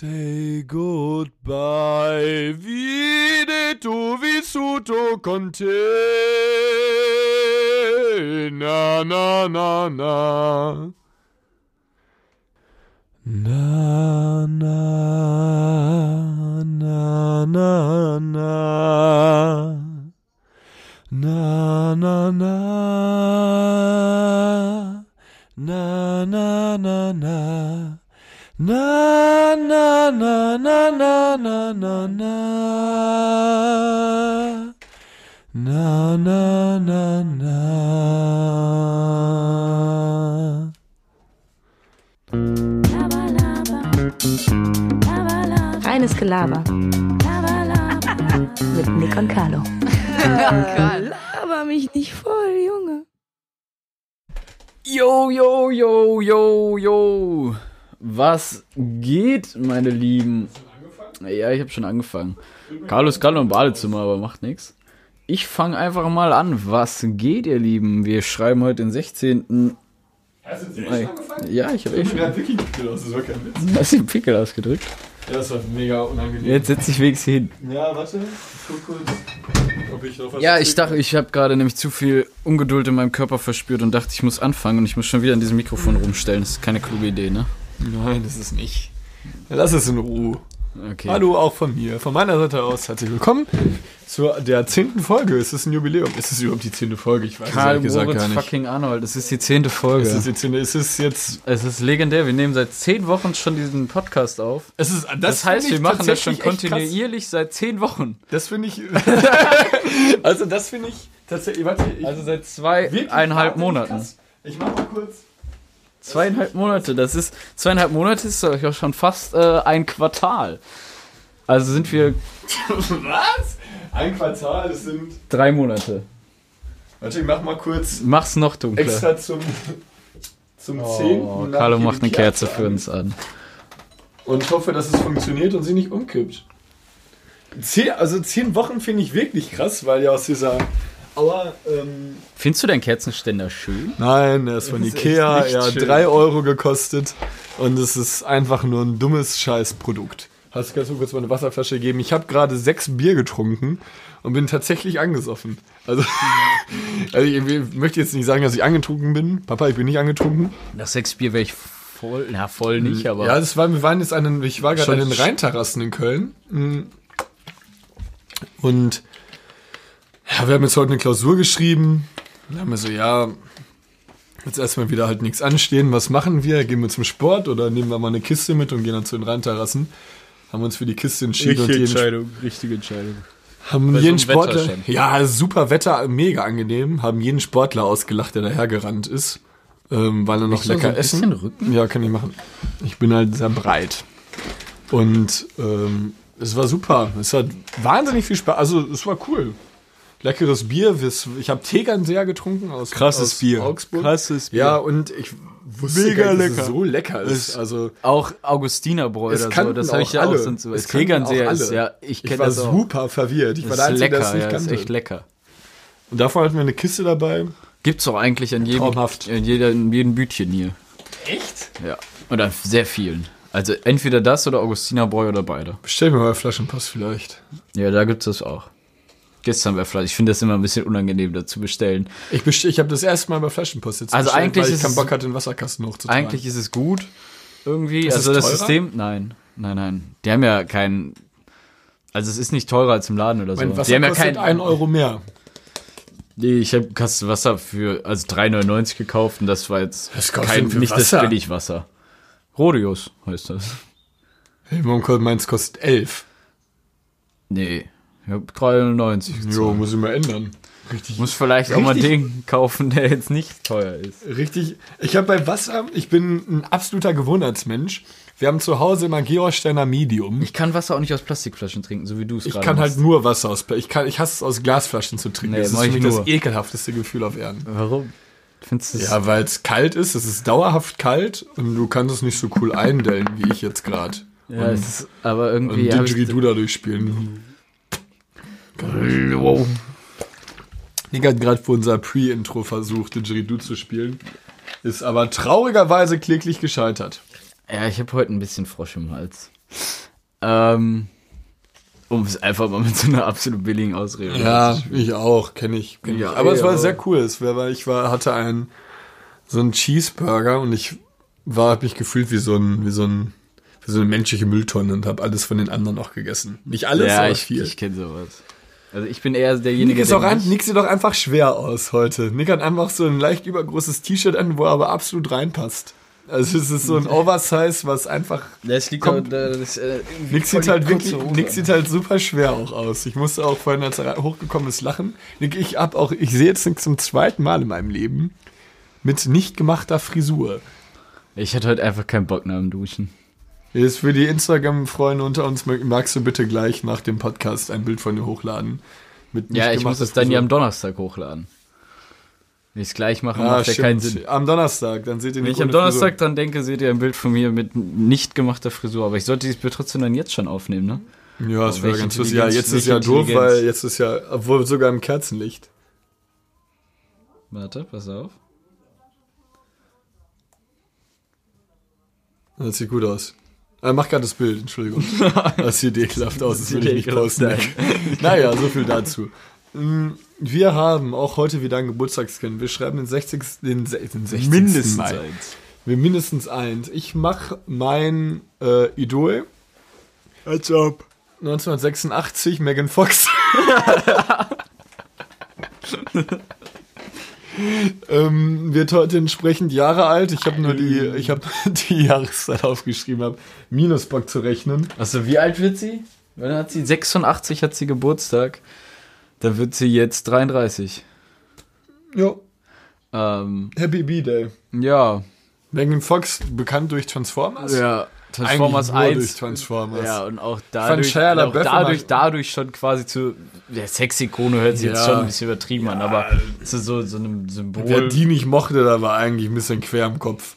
Say goodbye, vide tu vissuto con te. Na, na, na, na. Na, na, na, na, na. Na, na, na. Na, na, na, na. Na, na, na, na, na, na, na, na. Na, na, na, na. Reines Gelaber. Mit Nick und Carlo. Aber mich nicht voll, Junge. Yo, yo, yo, yo, yo. Was geht, meine Lieben? Ja, ich habe schon angefangen. Carlo ist gerade im Badezimmer, aber macht nichts. Ich fange einfach mal an. Was geht, ihr Lieben? Wir schreiben heute den 16. Hast du jetzt Mai. Ja, ich habe schon. Ja, wirklich Pickel aus, das war kein Witz. Hast du den Pickel ausgedrückt? Ja, das war mega unangenehm. Jetzt setz dich wenigstens hin. Ja, warte. Ich guck kurz, ob ich noch was Ja, ich dachte, ich habe gerade nämlich zu viel Ungeduld in meinem Körper verspürt und dachte, ich muss anfangen und ich muss schon wieder an diesem Mikrofon rumstellen. Das ist keine kluge Idee, ne? Nein, das ist nicht. Lass es in Ruhe. Okay. Hallo auch von mir. Von meiner Seite aus herzlich willkommen zu der zehnten Folge. Es ist ein Jubiläum. Ist es überhaupt die zehnte Folge? Ich weiß Karl ehrlich gesagt Moritz gar nicht. fucking Arnold, das ist die zehnte Folge. Es ist, die zehnte, es ist jetzt. Es ist legendär. Wir nehmen seit zehn Wochen schon diesen Podcast auf. Es ist, das, Das, heißt, wir machen das schon kontinuierlich seit zehn Wochen. Das finde ich. also, das finde ich tatsächlich. Warte, ich, Also seit zweieinhalb Monaten. krass. Ich mach mal kurz. Zweieinhalb Monate. Das ist zweieinhalb Monate ist ja schon fast äh, ein Quartal. Also sind wir Was? Ein Quartal, das sind. drei Monate. Warte, ich mach mal kurz Mach's noch dunkler. extra zum. Zum Oh, zehnten. nach Carlo hier macht eine Kerze an. für uns an. Und hoffe, dass es funktioniert und sie nicht umkippt. Zehn, also zehn Wochen finde ich wirklich krass, weil ja aus dieser. Aua, ähm, Findest du deinen Kerzenständer schön? Nein, er ist von Das ist Ikea, er hat schön. 3 Euro gekostet und es ist einfach nur ein dummes Scheißprodukt. Hast du ganz kurz mal eine Wasserflasche gegeben? Ich habe gerade sechs Bier getrunken und bin tatsächlich angesoffen. Also, also ich möchte jetzt nicht sagen, dass ich angetrunken bin. Papa, ich bin nicht angetrunken. Nach sechs Bier wäre ich voll, na voll nicht, aber Ja, das war, wir waren jetzt an den, ich war gerade an den Rheinterrassen in Köln. Und ja, wir haben jetzt heute eine Klausur geschrieben. Dann haben wir so, ja, jetzt erstmal wieder halt nichts anstehen. Was machen wir? Gehen wir zum Sport oder nehmen wir mal eine Kiste mit und gehen dann zu den Rheinterrassen? Haben uns für die Kiste entschieden und jeden, richtige Entscheidung. haben Bei so jeden Wetter Sportler, schon. ja, super Wetter, mega angenehm, haben jeden Sportler ausgelacht, der dahergerannt ist, ähm, weil er noch Nicht so lecker ein bisschen essen. Rücken? Ja, kann ich machen. Ich bin halt sehr breit. Und ähm, es war super. Es hat wahnsinnig viel Spaß. Also es war cool. Leckeres Bier. Ich habe Tegern sehr getrunken aus, Krasses aus Bier. Augsburg. Krasses Bier. Ja, und ich wusste Mega gar nicht, dass lecker. es so lecker ist. Also Auch Augustinerbräu oder so, das habe ich auch ja auch alle. sonst so. Es Tegernseher auch ist ja, ich ich kenne war das auch. super verwirrt. Ich war Das der ist Einzige, der lecker, es nicht ja, das ist echt lecker. Und davon hatten wir eine Kiste dabei. Gibt's auch eigentlich an jedem, Traumhaft. in, jeder, in jedem Bütchen hier. Echt? Ja. Oder sehr vielen. Also entweder das oder Augustinerbräu oder beide. Bestell mir mal Flaschenpost vielleicht. Ja, da gibt's das auch. Gestern wäre vielleicht. Ich finde das immer ein bisschen unangenehm, da zu bestellen. Ich, bestell, ich habe das erste Mal bei Flaschenpost jetzt Also eigentlich weil ich ist keinen es- Bock hatte, den Wasserkasten hochzutragen. Eigentlich ist es gut. Irgendwie. Ist also das teurer? System. Nein. Nein, nein. Die haben ja keinen. Also es ist nicht teurer als im Laden oder so. mein Wasser die haben ja kostet kein, 1 Euro mehr. Nee, ich habe Kasten Wasser für also 3,99 gekauft und das war jetzt kostet kein, nicht Wasser? das Billigwasser. Rodius heißt das. Hey, warum meins kostet 11? Nee, ich habe 3,99 Jo, gezahlt. muss ich mal ändern. Richtig. Muss vielleicht auch mal Richtig- den kaufen, der jetzt nicht teuer ist. Richtig. Ich habe bei Wasser, ich bin ein absoluter Gewohnheitsmensch. Wir haben zu Hause immer Georgsteiner Medium. Ich kann Wasser auch nicht aus Plastikflaschen trinken, so wie du es Ich gerade kann machst. halt nur Wasser aus. Ich, kann, ich hasse es aus Glasflaschen zu trinken. Nee, das ist für ich mich nur. das ekelhafteste Gefühl auf Erden. Warum? Findest du Ja, weil es kalt ist. Es ist dauerhaft kalt und du kannst es nicht so cool eindellen, wie ich jetzt gerade. Ja, es ist aber Und irgendwie. hab ich- Didgeridoo dadurch spielen. Wow. Nick hat gerade für unser Pre-Intro versucht, Didgeridoo zu spielen. Ist aber traurigerweise kläglich gescheitert. Ja, ich habe heute ein bisschen Frosch im Hals. Ähm, um es einfach mal mit so einer absolut billigen Ausrede. Ja, ich auch, kenne ich. Kenn Ja, ich. Aber es war ja. sehr cool. Es war, ich war, hatte einen, so einen Cheeseburger und ich war, hab mich gefühlt wie so ein, wie so ein, wie so eine menschliche Mülltonne und habe alles von den anderen auch gegessen. Nicht alles, ja aber ich, viel. ich kenne sowas. Also ich bin eher Nick, derjenige, ist auch der ein, nicht- Nick sieht doch einfach schwer aus heute. Nick hat einfach so ein leicht übergroßes T-Shirt an, wo er aber absolut reinpasst. Also es ist so ein Oversize, was einfach. Das liegt Kommt- da, das, äh, Nick sieht halt wirklich, Nick an. sieht halt super schwer auch aus. Ich musste auch vorhin, als er hochgekommen ist, lachen. Nick, ich hab auch, ich sehe jetzt Nick zum zweiten Mal in meinem Leben mit nicht gemachter Frisur. Ich hatte heute einfach keinen Bock nach dem Duschen. Jetzt für die Instagram-Freunde unter uns, magst du bitte gleich nach dem Podcast ein Bild von dir hochladen? Mit Ja, ich muss es dann ja am Donnerstag hochladen. Wenn ich es gleich mache, Ah, macht ja keinen Sinn. Am Donnerstag, dann seht ihr Wenn ich am Donnerstag Frisur. dann denke, seht ihr ein Bild von mir mit nicht gemachter Frisur. Aber ich sollte dieses Bild trotzdem dann jetzt schon aufnehmen, ne? Ja, das wäre ganz lustig. Ja, jetzt ist ja doof, weil jetzt ist ja, obwohl sogar im Kerzenlicht. Warte, pass auf. Das sieht gut aus. Äh, mach gerade das Bild, Entschuldigung. Das sieht ekelhaft aus, das will ich nicht posten. naja, so viel dazu. Mm, Wir haben auch heute wieder ein Geburtstagskind. Wir schreiben den 60. Den, den 60. Mindestens Mai. eins. Wir mindestens eins. Ich mache mein äh, Idol. Als ob. 1986, Megan Fox. ähm, wird heute entsprechend Jahre alt. Ich habe nur die, ich habe die Jahreszeit aufgeschrieben, habe Minusbock zu rechnen. Achso, wie alt wird sie? Wann hat sie? 86 hat sie Geburtstag. Dann wird sie jetzt 33. Ja, Ähm, Happy B-Day. ja. Megan Fox, bekannt durch Transformers. Ja. Transformers Eigentlich nur 1. durch Transformers. Ja, und auch dadurch, Shia auch LaBeouf dadurch, dadurch schon quasi zu. Der Sexikone hört sich jetzt Ja. schon ein bisschen übertrieben an, aber zu so, so einem Symbol. Wer die nicht mochte, da war eigentlich ein bisschen quer im Kopf.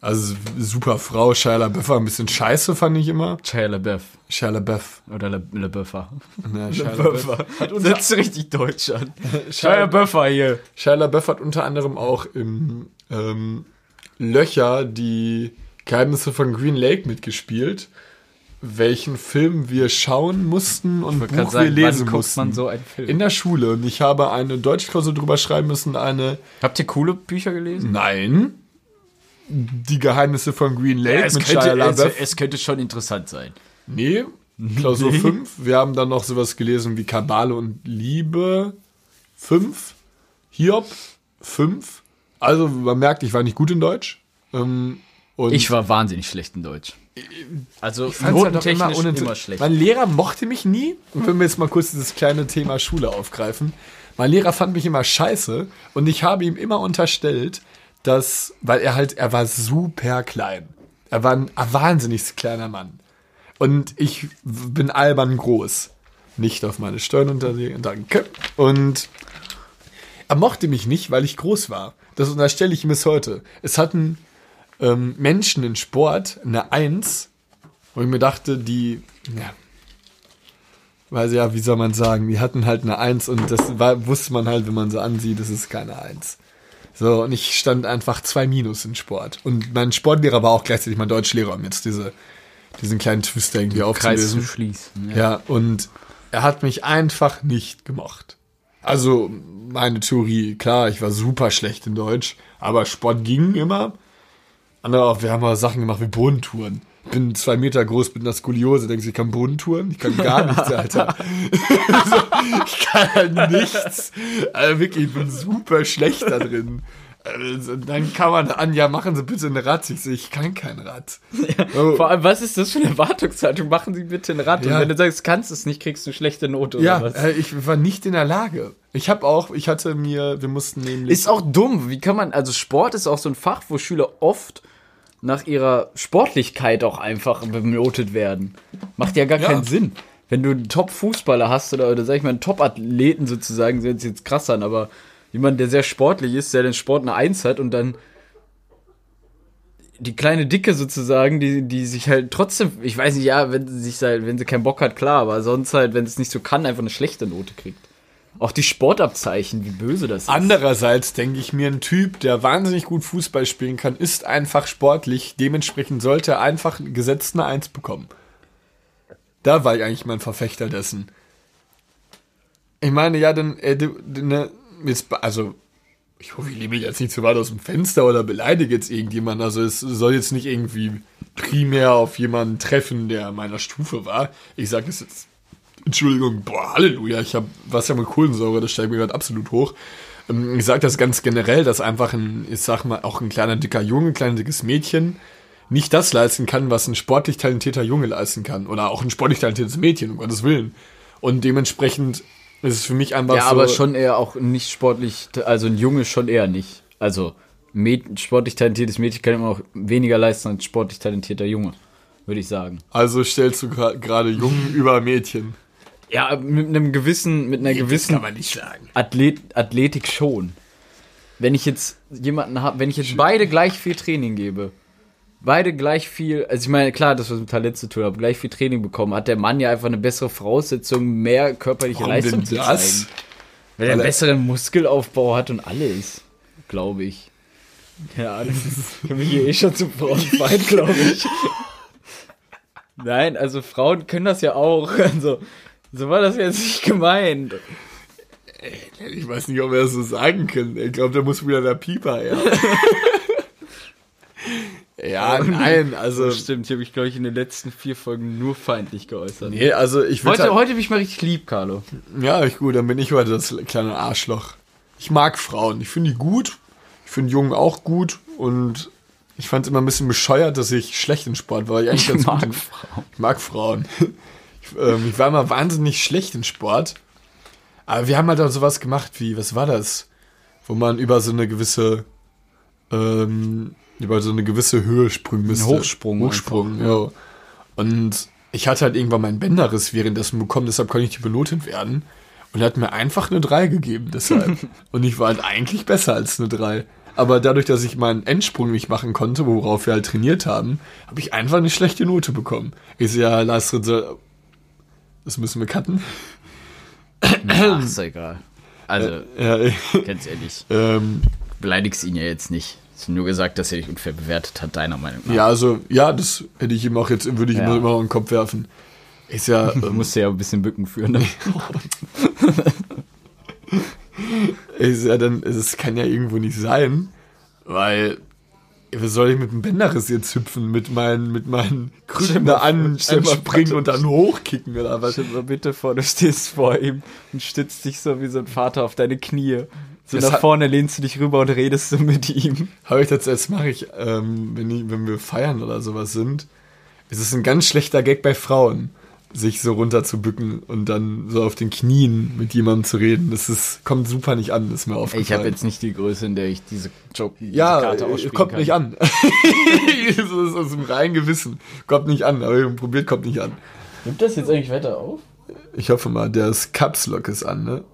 Also super Frau, Shia LaBeouf war ein bisschen scheiße, fand ich immer. Shia LaBeouf. Shia LaBeouf. Oder Le, LaBeouffer. Ne, Shia LaBeouf. Hat uns jetzt richtig deutsch an. Shia LaBeouffer hier. Shia LaBeouf hat unter anderem auch im ähm, Löcher die Geheimnisse von Green Lake mitgespielt, welchen Film wir schauen mussten und Buch wir sagen, lesen wann guckt mussten. man so einen Film? In der Schule. Und ich habe eine Deutschklausur drüber schreiben müssen, eine Habt ihr coole Bücher gelesen? Nein. Die Geheimnisse von Green Lake es, mit könnte, es, es könnte schon interessant sein. Nee, Klausur 5. Wir haben dann noch sowas gelesen wie Kabale und Liebe 5. Hiob 5. Also man merkt, ich war nicht gut in Deutsch. Ähm, und Ich war wahnsinnig schlecht in Deutsch. Also fand's halt notentechnisch immer, uninter- schlecht. Mein Lehrer mochte mich nie. Und wenn wir jetzt mal kurz dieses kleine Thema Schule aufgreifen. Mein Lehrer fand mich immer scheiße und ich habe ihm immer unterstellt, dass, weil er halt, er war super klein. Er war ein wahnsinnig kleiner Mann. Und ich bin albern groß. Nicht auf meine Steuern unterlegen, danke. Und er mochte mich nicht, weil ich groß war. Das unterstelle ich ihm bis heute. Es hatten ähm, Menschen in Sport eine Eins, wo ich mir dachte, die, ja, weiß ja, wie soll man sagen, die hatten halt eine Eins und das war, wusste man halt, wenn man so ansieht, das ist keine Eins. So, und ich stand einfach zwei Minus in Sport. Und mein Sportlehrer war auch gleichzeitig mein Deutschlehrer, um jetzt diese, diesen kleinen Twist irgendwie Kreis zu aufzulösen. schließen. Ja, und er hat mich einfach nicht gemocht. Also, meine Theorie, klar, ich war super schlecht in Deutsch, aber Sport ging immer. Auch, wir haben mal Sachen gemacht wie Bodentouren. Bin zwei Meter groß mit einer Skoliose, denkst du, ich kann Bodentouren? Ich kann gar nichts, Alter. so, ich kann halt nichts. Also wirklich, ich bin super schlecht da drin. Also, dann kann man an, ja, machen Sie bitte ein Rad. Ich so, ich kann kein Rad. Oh. Vor allem, was ist das für eine Erwartungshaltung? Machen Sie bitte ein Rad. Ja. Und wenn du sagst, kannst es nicht, kriegst du schlechte Note Ja, oder was? äh, ich war nicht in der Lage. Ich habe auch, ich hatte mir, wir mussten nämlich. Ist auch dumm. Wie kann man, also Sport ist auch so ein Fach, wo Schüler oft nach ihrer Sportlichkeit auch einfach benotet werden. Macht ja gar Ja. keinen Sinn. Wenn du einen Top-Fußballer hast oder, oder sag ich mal einen Top-Athleten sozusagen, hört sich jetzt krass an, aber jemand, der sehr sportlich ist, der den Sport eine Eins hat und dann die kleine Dicke sozusagen, die, die sich halt trotzdem, ich weiß nicht, ja, wenn sie sich halt, wenn sie keinen Bock hat, klar, aber sonst halt, wenn es nicht so kann, einfach eine schlechte Note kriegt. Auch die Sportabzeichen, wie böse das ist. Andererseits denke ich mir, ein Typ, der wahnsinnig gut Fußball spielen kann, ist einfach sportlich. Dementsprechend sollte er einfach gesetzt eine Eins bekommen. Da war ich eigentlich mein Verfechter dessen. Ich meine, ja, dann, äh, ne, also, ich hoffe, ich liebe jetzt nicht zu weit aus dem Fenster oder beleidige jetzt irgendjemanden. Also, es soll jetzt nicht irgendwie primär auf jemanden treffen, der meiner Stufe war. Ich sage das jetzt, Entschuldigung, boah, Halleluja, ich habe Wasser mit Kohlensäure, das steigt mir gerade absolut hoch. Ähm, Ich sage das ganz generell, dass einfach ein, ich sag mal, auch ein kleiner dicker Junge, ein kleines dickes Mädchen nicht das leisten kann, was ein sportlich talentierter Junge leisten kann. Oder auch ein sportlich talentiertes Mädchen, um Gottes Willen. Und dementsprechend ist es für mich einfach Ja, so. aber schon eher auch nicht sportlich, also ein Junge schon eher nicht. Also Mäd sportlich talentiertes Mädchen kann immer auch weniger leisten als sportlich talentierter Junge, würde ich sagen. Also stellst du gerade Jungen über Mädchen. Ja, mit einem gewissen, mit einer gewissen man nicht sagen. Athlet, Athletik schon. Wenn ich jetzt jemanden habe, wenn ich jetzt beide gleich viel Training gebe, beide gleich viel, also ich meine, klar, das was mit Talent zu tun hat, gleich viel Training bekommen, hat der Mann ja einfach eine bessere Voraussetzung, mehr körperliche Warum Leistung zu das? zeigen. Weil er einen er- besseren Muskelaufbau hat und alles, glaube ich. Ja, das ist für mich hier eh schon zum Frauenfeind, glaube ich. Nein, also Frauen können das ja auch. Also, so war das jetzt nicht gemeint. Ich weiß nicht, ob wir das so sagen können. Ich glaube, da muss wieder der Pieper her. ja, nein, also. Stimmt, hier habe ich, glaube ich, in den letzten vier Folgen nur feindlich geäußert. Nee, also ich. Heute, heute bin ich mal richtig lieb, Carlo. Ja, ich gut, dann bin ich heute das kleine Arschloch. Ich mag Frauen. Ich finde die gut. Ich finde Jungen auch gut. Und ich fand es immer ein bisschen bescheuert, dass ich schlecht in Sport war. Ich, gut in- Frauen. Ich mag Frauen. Ich, ähm, ich war immer wahnsinnig schlecht in Sport. Aber wir haben halt auch sowas gemacht wie, was war das? Wo man über so eine gewisse, ähm, über so eine gewisse Höhe springen müsste. Hochsprung Hochsprung, einfach, ja. Und ich hatte halt irgendwann meinen Bänderriss währenddessen bekommen, deshalb konnte ich nicht benotet werden. Und er hat mir einfach eine 3 gegeben, deshalb. und ich war halt eigentlich besser als eine 3. Aber dadurch, dass ich meinen Endsprung nicht machen konnte, worauf wir halt trainiert haben, habe ich einfach eine schlechte Note bekommen. Ich so, ja, so, das müssen wir cutten. Ach, ist ja egal. Also, Ja, ich, ganz ehrlich, ähm, beleidigst ihn ja jetzt nicht. Hast nur gesagt, dass er dich unfair bewertet hat, deiner Meinung nach. ja, also, ja, das hätte ich ihm auch jetzt, würde ich ihm Ja. immer noch in den Kopf werfen. Ist ja, Du ähm, musst ja ein bisschen Bücken führen. Ne? ist ja dann, es kann ja irgendwo nicht sein, weil, wie soll ich mit dem Bänderriss jetzt hüpfen, mit meinen, mit meinen Krücken da an, vor, und dann hochkicken oder was? Stell mal bitte vor, du stehst vor ihm und stützt dich so wie so ein Vater auf deine Knie. So Das nach vorne lehnst du dich rüber und redest so mit ihm. Habe ich das, das mache ich, ähm, wenn, ich, wenn wir feiern oder sowas sind. Es ist ein ganz schlechter Gag bei Frauen, sich so runterzubücken und dann so auf den Knien mit jemandem zu reden. Das ist, kommt super nicht an, ist mir aufgefallen. Ich habe jetzt nicht die Größe, in der ich diese Joke, diese ja, Karte äh, ausspielen kommt kann. nicht an. das ist aus dem reinen Gewissen. Kommt nicht an, aber probiert, kommt nicht an. Nimmt das jetzt eigentlich weiter auf? Ich hoffe mal, der ist Caps Lock ist an, ne?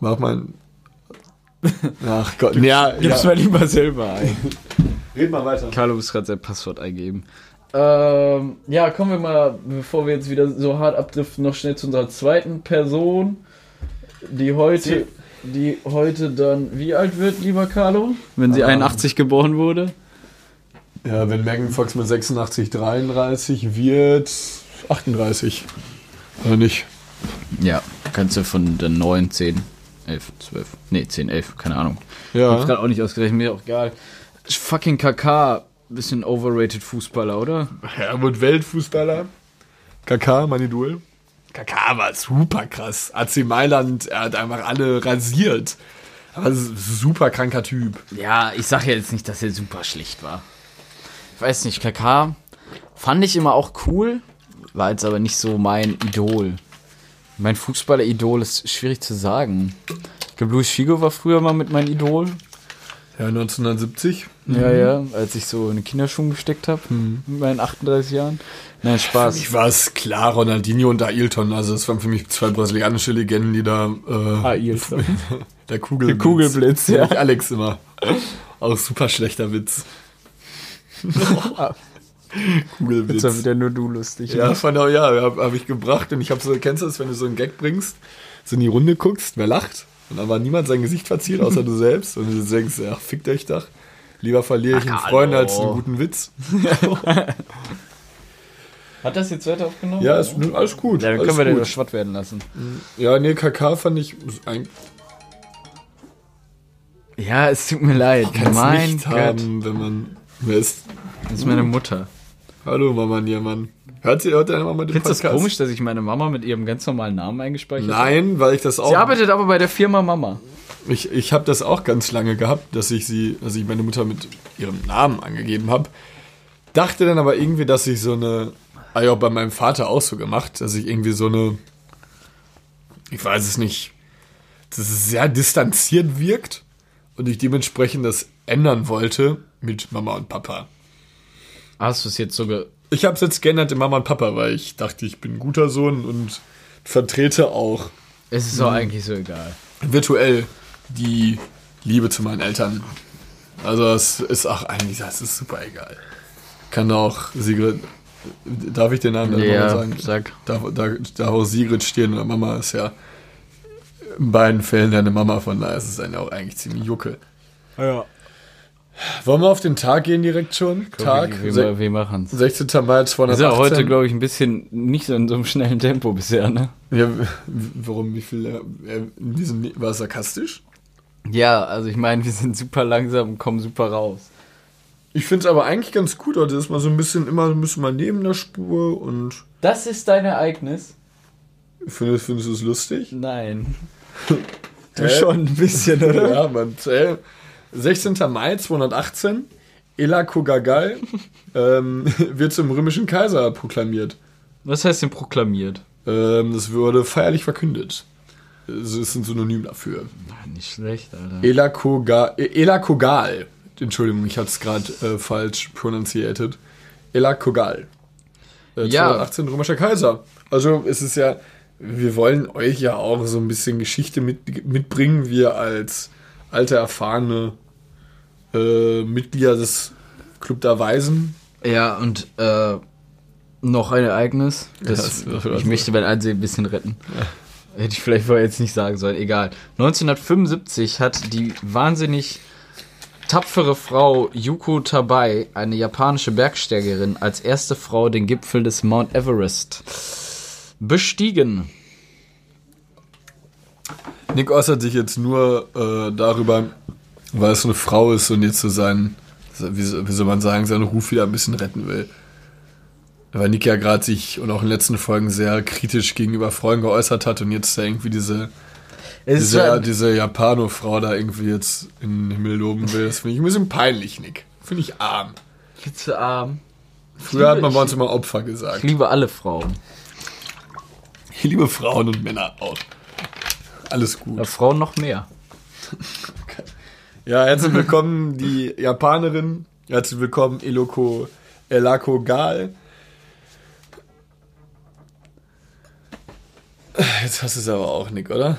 Mach mal ein. Ach Gott, ja, Gib's ja. mal lieber selber ein. Red mal weiter. Carlo muss gerade sein Passwort eingeben. Ähm, ja, kommen wir mal, bevor wir jetzt wieder so hart abdriften, noch schnell zu unserer zweiten Person, die heute, die heute dann, wie alt wird, lieber Carlo? Wenn sie Ähm. 81 geboren wurde? Ja, wenn Megan Fox mit 86, 33 wird 38. Oder nicht? Ja, kannst du von der 9, 10, 11, 12, nee, 10, 11, keine Ahnung. Ich hab's Ja. gerade auch nicht ausgerechnet, mir auch egal. Fucking KK, bisschen overrated Fußballer, oder? Er wird Weltfußballer. KK, mein Idol. KK war super krass. AC Mailand, er hat einfach alle rasiert. Aber super kranker Typ. Ja, ich sag ja jetzt nicht, dass er super schlecht war. Ich weiß nicht, KK fand ich immer auch cool, war jetzt aber nicht so mein Idol. Mein Fußballer-Idol ist schwierig zu sagen. Ich glaube, Luis Figo war früher mal mit meinem Idol. Ja, 1970. Ja, ja, als ich so in den Kinderschuhen gesteckt habe, mit meinen 38 Jahren. Nein, Spaß. Ich war es klar, Ronaldinho und Ailton. Also es waren für mich zwei brasilianische Legenden, die da... Äh, Ailton. Der Kugelblitz. Kugelblitz, ja. Ich Alex immer. Auch super schlechter Witz. Kugelblitz. Jetzt war wieder nur du lustig. Ja, von der, ja, habe hab ich gebracht und ich habe so, kennst du das, wenn du so einen Gag bringst, so in die Runde guckst, wer lacht und dann war niemand sein Gesicht verziert, außer du selbst und du denkst, ach, fickt euch doch. Lieber verliere ich einen Ach, Freund hallo. als einen guten Witz. Hat das jetzt weiter aufgenommen? Ja, ist alles gut. Ja, dann alles können wir den gut. das Schwatt werden lassen. Ja, nee, KK fand ich ein, Ja, es tut mir leid. kann's mein nicht Gott. haben, wenn man. Wer ist. Das ist meine Mutter. Hallo Mama Niermann. Hört sie, deine Mama den Findest du das Podcast? komisch, dass ich meine Mama mit ihrem ganz normalen Namen eingespeichert habe? Nein, weil ich das auch. Sie arbeitet aber bei der Firma Mama. Ich, ich habe das auch ganz lange gehabt, dass ich sie, dass ich meine Mutter mit ihrem Namen angegeben habe. Dachte dann aber irgendwie, dass ich so eine, habe ich auch bei meinem Vater auch so gemacht, dass ich irgendwie so eine, ich weiß es nicht, dass es sehr distanziert wirkt und ich dementsprechend das ändern wollte mit Mama und Papa. Hast du es jetzt so ge Ich habe es jetzt geändert in Mama und Papa, weil ich dachte, ich bin ein guter Sohn und vertrete auch Es ist Mhm. doch eigentlich so egal. virtuell die Liebe zu meinen Eltern. Also es ist auch eigentlich, das ist super egal. Kann auch Sigrid, darf ich den Namen Ja, sagen? sag. Darf, da, darf auch Sigrid stehen oder Mama ist ja in beiden Fällen deine Mama, von daher ist es eine auch eigentlich ziemlich jucke. Ja. Wollen wir auf den Tag gehen direkt schon? Tag, wir, wir, wir machen's. 16. Mai 218. Ist ja heute, glaube ich, ein bisschen nicht so in so einem schnellen Tempo bisher, ne? Ja, warum, wie viel, äh, in diesem, war es sarkastisch? Ja, also ich meine, wir sind super langsam und kommen super raus. Ich finde es aber eigentlich ganz gut, heute ist man so ein bisschen immer ein bisschen mal neben der Spur und Das ist dein Ereignis? findest, findest du es lustig? Nein. Du Hä? schon ein bisschen, oder? ja, man. Äh, 16. Mai 218, Elakogagal ähm, wird zum römischen Kaiser proklamiert. Was heißt denn proklamiert? Ähm, das wurde feierlich verkündet. Das ist ein Synonym dafür. Nicht schlecht, Alter. Elakoga Elakogal. Entschuldigung, ich hatte es gerade äh, falsch pronunciated. Elakogal. Äh, Ja. 218 römischer Kaiser. Also es ist ja, wir wollen euch ja auch so ein bisschen Geschichte mit, mitbringen, wir als alte, erfahrene äh, Mitglieder des Club der Weisen. Ja, und äh, noch ein Ereignis. Ja, Das, das- das- ich möchte mein Ansehen ein bisschen retten. Hätte ich vielleicht vorher jetzt nicht sagen sollen, egal. 1975 hat die wahnsinnig tapfere Frau Yuko Tabai, eine japanische Bergsteigerin, als erste Frau den Gipfel des Mount Everest bestiegen. Nick äußert sich jetzt nur äh, darüber, weil es so eine Frau ist und jetzt so sein, wie, so- wie soll man sagen, seinen Ruf wieder ein bisschen retten will. Weil Nick ja gerade sich und auch in den letzten Folgen sehr kritisch gegenüber Frauen geäußert hat und jetzt da irgendwie diese, Es diese, diese Japano-Frau da irgendwie jetzt in den Himmel loben will. Das finde ich ein bisschen peinlich, Nick. Finde ich arm. viel zu arm. Früher hat man bei uns immer Opfer gesagt. Ich liebe alle Frauen. Ich liebe Frauen und Männer auch. Alles gut. Ja, Frauen noch mehr. Ja, herzlich willkommen, die Japanerin. Herzlich willkommen, Eloko, Elako Gal. Jetzt hast du es aber auch, Nick, oder?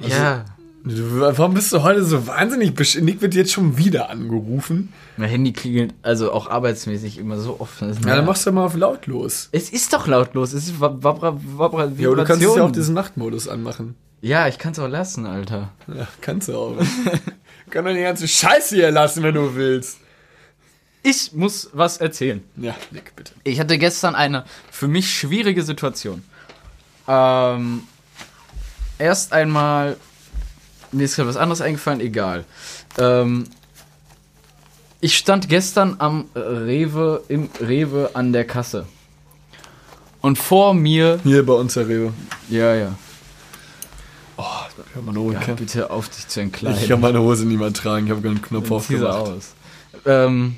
ja. Du, warum bist du heute so wahnsinnig besch Nick wird jetzt schon wieder angerufen. Mein Handy klingelt also auch arbeitsmäßig immer so oft. Ja, dann machst du mal auf lautlos. Es ist doch lautlos. Es ist Vabra, Ja, aber du kannst ja auch Vibration. diesen Nachtmodus anmachen. Ja, ich kann es auch lassen, Alter. Ja, kannst du auch. Kann doch die ganze Scheiße hier lassen, wenn du willst. Ich muss was erzählen. Ja, Nick, bitte. Ich hatte gestern eine für mich schwierige Situation. Ähm, erst einmal, mir ist gerade was anderes eingefallen, egal. Ähm, ich stand gestern am Rewe, im Rewe an der Kasse. Und vor mir, Hier bei uns, Herr Rewe. ja, ja, Ich habe meine, Hose- ja bitte auf dich zu entkleiden. ich hab meine Hose nie mehr tragen. Ich habe keinen Knopf aufgemacht. aus. Ähm,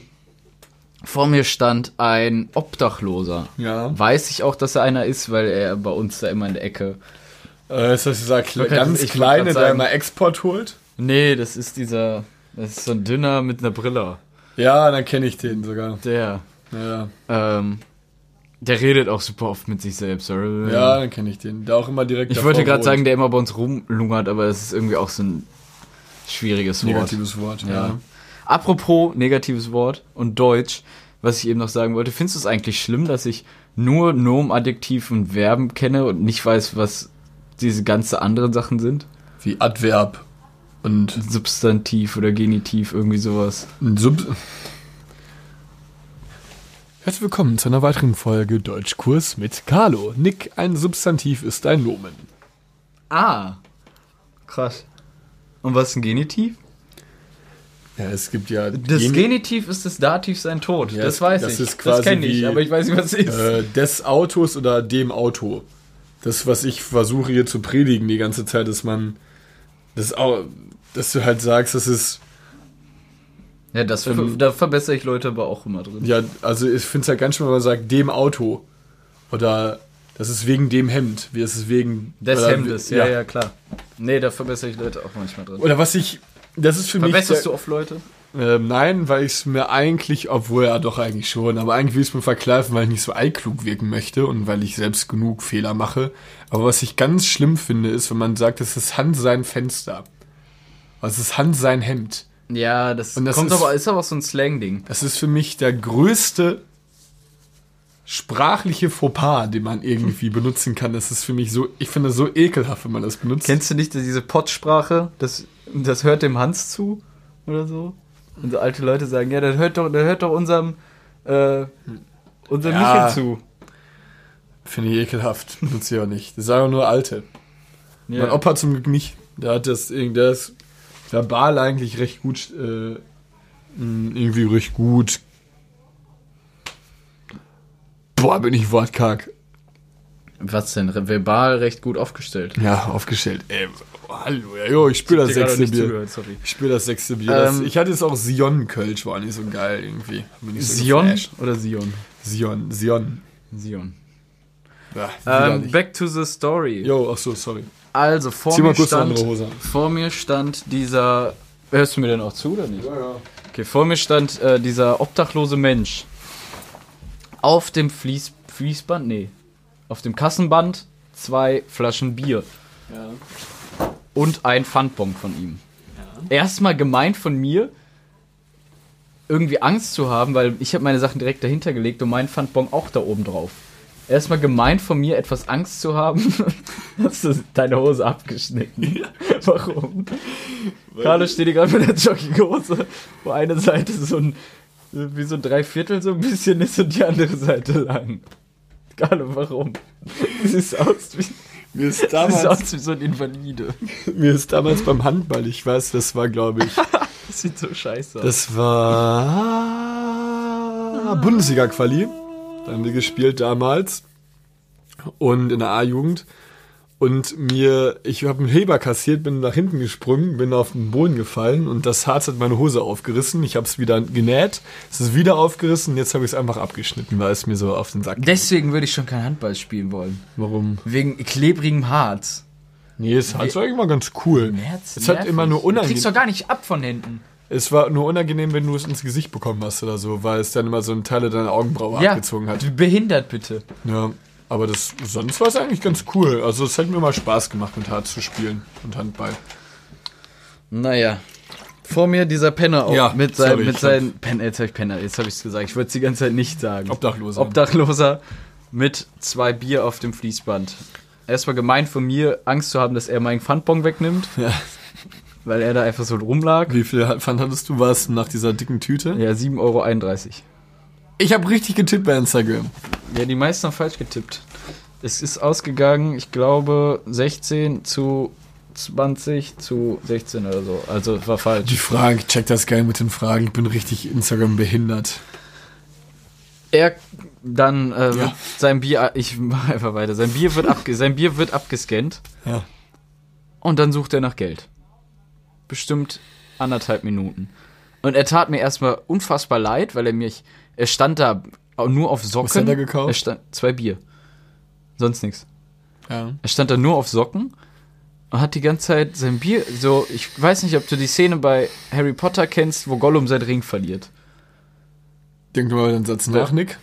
vor mir stand ein Obdachloser. Ja. Weiß ich auch, dass er einer ist, weil er bei uns da immer in der Ecke. Äh, ist das dieser Kle kann- ganz ich kleine, der immer Export holt? Nee, das ist dieser. Das ist so ein dünner mit einer Brille. Ja, dann kenne ich den sogar. Der. Ja, Ähm, der redet auch super oft mit sich selbst. ja dann kenne ich den. Der auch immer direkt Ich wollte gerade sagen, der immer bei uns rumlungert, aber es ist irgendwie auch so ein schwieriges Wort. Negatives Wort, ja. Ja. Apropos negatives Wort und Deutsch, was ich eben noch sagen wollte, findest du es eigentlich schlimm, dass ich nur Nomen, Adjektiv und Verben kenne und nicht weiß, was diese ganze anderen Sachen sind? Wie Adverb und Substantiv oder Genitiv, irgendwie sowas. ein Sub. Herzlich willkommen zu einer weiteren Folge Deutschkurs mit Carlo. Nick, ein Substantiv ist ein Nomen. Ah. Krass. Und was ist ein Genitiv? Ja, es gibt ja Das Geni- Genitiv ist das Dativ sein Tod. Ja, das weiß das ich. ist quasi das kenne ich, aber ich weiß nicht, was es ist. äh, des Autos oder dem Auto. Das, was ich versuche hier zu predigen die ganze Zeit, ist man, das dass du halt sagst, das ist, ja, das, ähm, da verbessere ich Leute aber auch immer drin. ja, also ich finde es halt ganz schön, wenn man sagt, dem Auto. Oder das ist wegen dem Hemd. Wie ist es wegen Des oder, Hemdes, ja, ja, klar. Nee, da verbessere ich Leute auch manchmal drin. Oder was ich, das ist für mich. Verbesserst du oft Leute? Ähm, nein, weil ich es mir eigentlich, obwohl ja doch eigentlich schon, aber eigentlich will ich es mir verkleifen, weil ich nicht so eiklug wirken möchte und weil ich selbst genug Fehler mache. Aber was ich ganz schlimm finde, ist, wenn man sagt, es ist Hand sein Fenster. Also es ist Hand sein Hemd. Ja, das, Und das kommt ist- aber, ist aber auch so ein Slang-Ding. Das ist für mich der größte sprachliche Fauxpas, den man irgendwie benutzen kann. Das ist für mich so, ich finde das so ekelhaft, wenn man das benutzt. Kennst du nicht diese Pottsprache? Das, das hört dem Hans zu oder so? Und so alte Leute sagen, ja, das hört doch, das hört doch unserem, äh, unserem Ja. Michel zu. Finde ich ekelhaft. Benutze ich auch nicht. Das sagen auch nur Alte. Ja. Mein Opa zum Glück nicht. Der hat das, der ist verbal eigentlich recht gut, äh, irgendwie recht gut. Boah, bin ich wortkarg. Was denn? Verbal recht gut aufgestellt. Ja, aufgestellt. Ey, hallo, ja, jo, ich spüre das sechste Bier. zugehört, sorry. Ich spüre das sechste Bier. Das, Ähm, ich hatte jetzt auch Sion Kölsch, war nicht so geil irgendwie. So Sion geflasht. oder Sion? Sion, Sion. Sion. Ja, Ähm, widerlich. back to the story. Jo, ach so, sorry. Also, vor Zieh mal mir, stand, andere Hose an. vor mir stand dieser. Hörst du mir denn auch zu oder nicht? Ja, ja. Okay, vor mir stand äh, dieser obdachlose Mensch. Auf dem Fließ, Fließband, nee. Auf dem Kassenband zwei Flaschen Bier. Und ein Pfandbon von ihm. Erstmal gemeint von mir, irgendwie Angst zu haben, weil ich habe meine Sachen direkt dahinter gelegt und meinen Pfandbon auch da oben drauf. Erstmal gemeint von mir, etwas Angst zu haben. Hast du deine Hose abgeschnitten? Warum? Carlo steht hier gerade mit der Jogginghose, wo eine Seite so ein, wie so ein Dreiviertel so ein bisschen ist und die andere Seite lang. Carlo, warum? Du siehst aus wie, Mir ist du siehst damals, aus wie so ein Invalide. mir ist damals beim Handball, ich weiß, das war, glaube ich, Das sieht so scheiße aus. Das war Bundesliga-Quali. Da haben wir gespielt damals. Und in der A-Jugend. Und mir, ich habe einen Heber kassiert, bin nach hinten gesprungen, bin auf den Boden gefallen und das Harz hat meine Hose aufgerissen. Ich habe es wieder genäht, es ist wieder aufgerissen und jetzt habe ich es einfach abgeschnitten, weil es mir so auf den Sack ging. Deswegen würde ich schon kein Handball spielen wollen. Warum? Wegen klebrigem Harz. Nee, das Harz war immer ganz cool. Es hat immer nur Du kriegst unangenehm. doch gar nicht ab von hinten. Es war nur unangenehm, wenn du es ins Gesicht bekommen hast oder so, weil es dann immer so ein Teil deiner Augenbraue Ja, abgezogen hat. behindert bitte. Ja, aber das sonst war es eigentlich ganz cool. Also es hat mir mal Spaß gemacht, mit Harz zu spielen und Handball. Naja. Vor mir dieser Penner auch Ja, mit, sorry, seinen, mit seinen Penner, jetzt habe ich Penner, jetzt habe ich es gesagt. Ich wollte es die ganze Zeit nicht sagen. Obdachloser. Obdachloser mit zwei Bier auf dem Fließband. Erstmal gemeint von mir, Angst zu haben, dass er meinen Pfandbon wegnimmt, Ja. Weil er da einfach so rumlag. Wie viel Pfand hattest du? War es nach dieser dicken Tüte? Ja, 7,31 Euro. Ich habe richtig getippt bei Instagram. Ja, die meisten haben falsch getippt. Es ist ausgegangen, ich glaube, 16 zu 20 zu 16 oder so. Also war falsch. Die Fragen, ich check das geil mit den Fragen. Ich bin richtig Instagram behindert. Er dann äh, Ja. sein Bier, ich mach einfach weiter. Sein Bier wird abge, sein Bier wird abgescannt Ja. und dann sucht er nach Geld. Bestimmt anderthalb Minuten. Und er tat mir erstmal unfassbar leid, weil er mich, er stand da nur auf Socken. hat er gekauft? Er stand zwei Bier, sonst nichts. Ja. Er stand da nur auf Socken und hat die ganze Zeit sein Bier so. Ich weiß nicht, ob du die Szene bei Harry Potter kennst, wo Gollum seinen Ring verliert. Denk mal den Satz nach, Nick.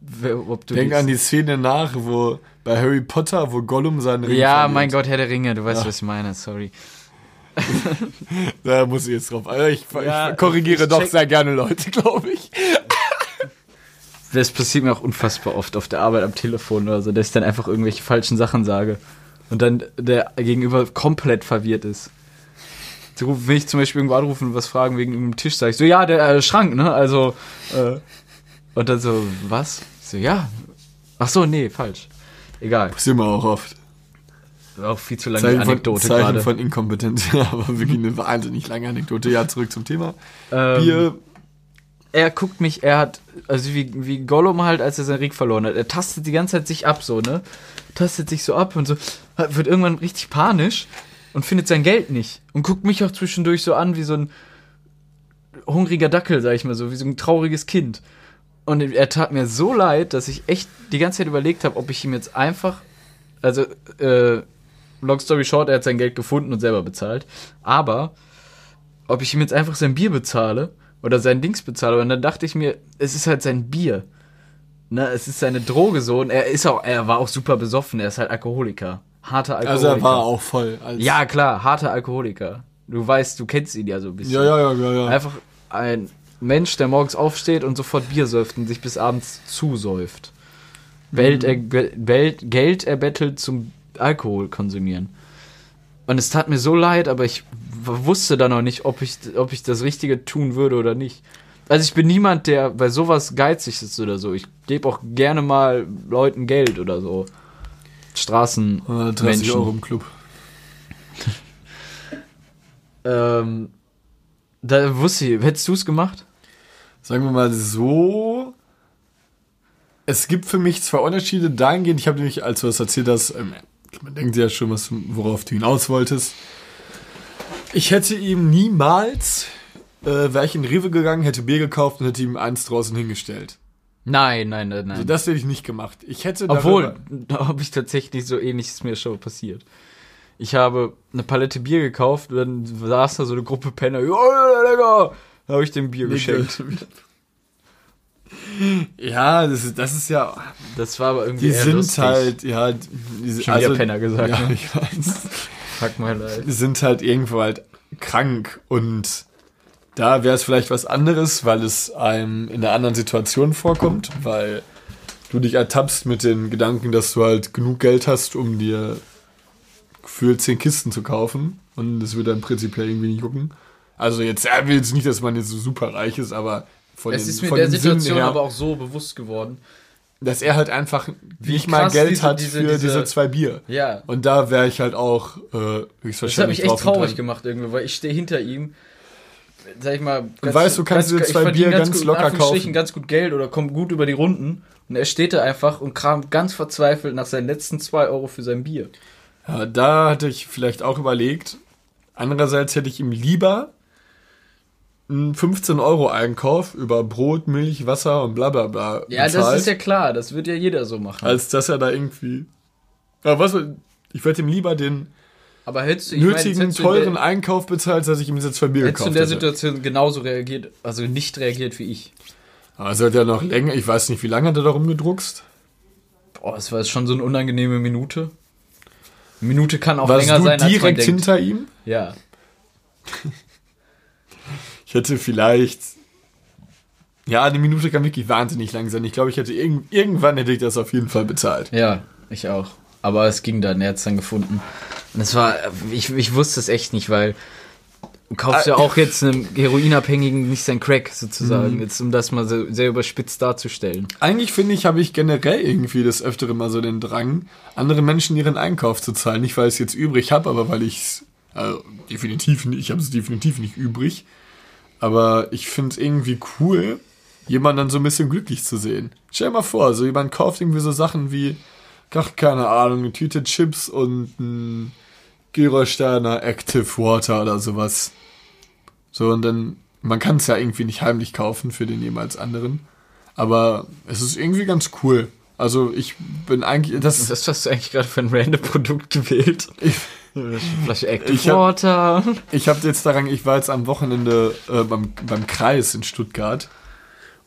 Wer- Ob du Denk an die Szene nach, wo bei Harry Potter, wo Gollum seinen Ring Ja, verliert. mein Gott, Herr der Ringe, du weißt, Ja. was ich meine, sorry. Da muss ich jetzt drauf. Also ich, Ja, ich korrigiere ich doch check- sehr gerne Leute, glaube ich. Das passiert mir auch unfassbar oft auf der Arbeit am Telefon oder so, dass ich dann einfach irgendwelche falschen Sachen sage und dann der Gegenüber komplett verwirrt ist. So, wenn ich zum Beispiel irgendwo anrufen und was fragen wegen irgendeinem Tisch, sage ich so, ja, der äh, Schrank, ne? Also, äh, und dann so, was? So, ja. Ach so, nee, falsch. Egal. Passiert mir auch oft. Auch viel zu lange Zeichen, die von, Anekdote Zeichen gerade. von Inkompetenz. Ja, aber wirklich eine wahnsinnig lange Anekdote. Ja, zurück zum Thema. Ähm, Bier. er guckt mich, er hat, also wie, wie Gollum halt, als er seinen Ring verloren hat, er tastet die ganze Zeit sich ab, so, ne? Tastet sich so ab und so, wird irgendwann richtig panisch und findet sein Geld nicht. Und guckt mich auch zwischendurch so an wie so ein hungriger Dackel, sag ich mal so, wie so ein trauriges Kind. Und er tat mir so leid, dass ich echt die ganze Zeit überlegt habe, ob ich ihm jetzt einfach, also, äh, long story short, er hat sein Geld gefunden und selber bezahlt, aber ob ich ihm jetzt einfach sein Bier bezahle oder sein Dings bezahle. Und dann dachte ich mir, es ist halt sein Bier. Ne, es ist seine Droge so und er ist auch, er war auch super besoffen, er ist halt Alkoholiker. Harter Alkoholiker. Also er war auch voll. Ja, klar, harter Alkoholiker. Du weißt, du kennst ihn ja so ein bisschen. ja, ja, ja, ja. ja. Einfach ein Mensch, der morgens aufsteht und sofort Bier säuft und sich bis abends zusäuft. Welt, er, Welt, Geld erbettelt zum Alkohol konsumieren. Und es tat mir so leid, aber ich wusste dann noch nicht, ob ich, ob ich das Richtige tun würde oder nicht. Also ich bin niemand, der bei sowas geizig ist oder so. Ich gebe auch gerne mal Leuten Geld oder so. Straßen. 130 Menschen. Euro im Club. Ähm, da wusste ich, hättest du es gemacht? Sagen wir mal so. Es gibt für mich zwei Unterschiede dahingehend. Ich habe nämlich, als du das erzählt hast, ähm, man denkt ja schon, was, worauf du hinaus wolltest. Ich hätte ihm niemals, äh, wäre ich in Rewe gegangen, hätte Bier gekauft und hätte ihm eins draußen hingestellt. Nein, nein, nein, nein. Also das hätte ich nicht gemacht. Ich hätte Obwohl, da habe ich tatsächlich so ähnliches mir schon passiert. Ich habe eine Palette Bier gekauft und dann saß da so eine Gruppe Penner. Ja, lecker! Da habe ich dem Bier geschenkt. Ja, das ist, das ist ja, Das war aber irgendwie die sind lustig. halt, ja, diese, Schon wieder Penner gesagt, Ja, ne? ich weiß. Fuck my life. Die sind halt irgendwo halt krank und da wäre es vielleicht was anderes, weil es einem in einer anderen Situation vorkommt, weil du dich ertappst mit den Gedanken, dass du halt genug Geld hast, um dir für zehn Kisten zu kaufen und das würde dann prinzipiell irgendwie nicht jucken. Also jetzt, er will jetzt nicht, dass man jetzt so super reich ist, aber von Es den, ist mir von der Situation her, aber auch so bewusst geworden. dass er halt einfach Wie nicht mal Geld diese- hat diese- für diese, diese- zwei Bier. Ja. Und da wäre ich halt auch äh, Das höchstwahrscheinlich hat mich echt traurig dran. gemacht irgendwie, weil ich stehe hinter ihm. Sag ich mal, ganz, weißt, du kannst dir ich zwei Bier ganz gut, in locker kaufen. ganz gut Geld oder kommt gut über die Runden. Und er steht da einfach und kramt ganz verzweifelt nach seinen letzten zwei Euro für sein Bier. Ja, da hatte ich vielleicht auch überlegt. Andererseits hätte ich ihm lieber 15 Euro Einkauf über Brot, Milch, Wasser und bla bla bla Ja, das bezahlt, ist ja klar, das wird ja jeder so machen. als dass er da irgendwie. Ja, was? Ich werde ihm lieber den Aber hättest du, meine, nötigen, in teuren der, Einkauf bezahlt, als dass ich ihm diese zwei Bier hättest du in gekauft der hätte. Situation genauso reagiert, also nicht reagiert wie ich. Aber es hat ja noch länger, ich weiß nicht, wie lange hat er da rumgedruckst. Boah, es war jetzt schon so eine unangenehme Minute. Eine Minute kann auch Warst länger du sein, als man direkt denkt. hinter ihm? Ja. Hätte vielleicht. Ja, eine Minute kann wirklich wahnsinnig lang sein. Ich glaube, ich hätte irgend, irgendwann hätte ich das auf jeden Fall bezahlt. Ja, ich auch. Aber es ging dann, er hat es dann gefunden. Und es war, ich, ich wusste es echt nicht, weil du kaufst ja auch jetzt einem Heroinabhängigen nicht sein Crack sozusagen, jetzt um das mal so sehr überspitzt darzustellen. Eigentlich finde ich, habe ich generell irgendwie das öftere mal so den Drang, andere Menschen ihren Einkauf zu zahlen. Nicht, weil ich es jetzt übrig habe, aber weil ich es, also definitiv nicht, ich habe es definitiv nicht übrig. Aber ich finde es irgendwie cool, jemanden dann so ein bisschen glücklich zu sehen. Stell dir mal vor, so jemand kauft irgendwie so Sachen wie, ach, keine Ahnung, eine Tüte Chips und ein Gerolsteiner Active Water oder sowas. So, und dann, man kann es ja irgendwie nicht heimlich kaufen für den jeweils anderen. Aber es ist irgendwie ganz cool. Also ich bin eigentlich, das, Das hast du eigentlich gerade für ein random Produkt gewählt. ich, Flasche Active Ich hab- Water. ich habe jetzt daran, ich war jetzt am Wochenende äh, beim, beim Kreis in Stuttgart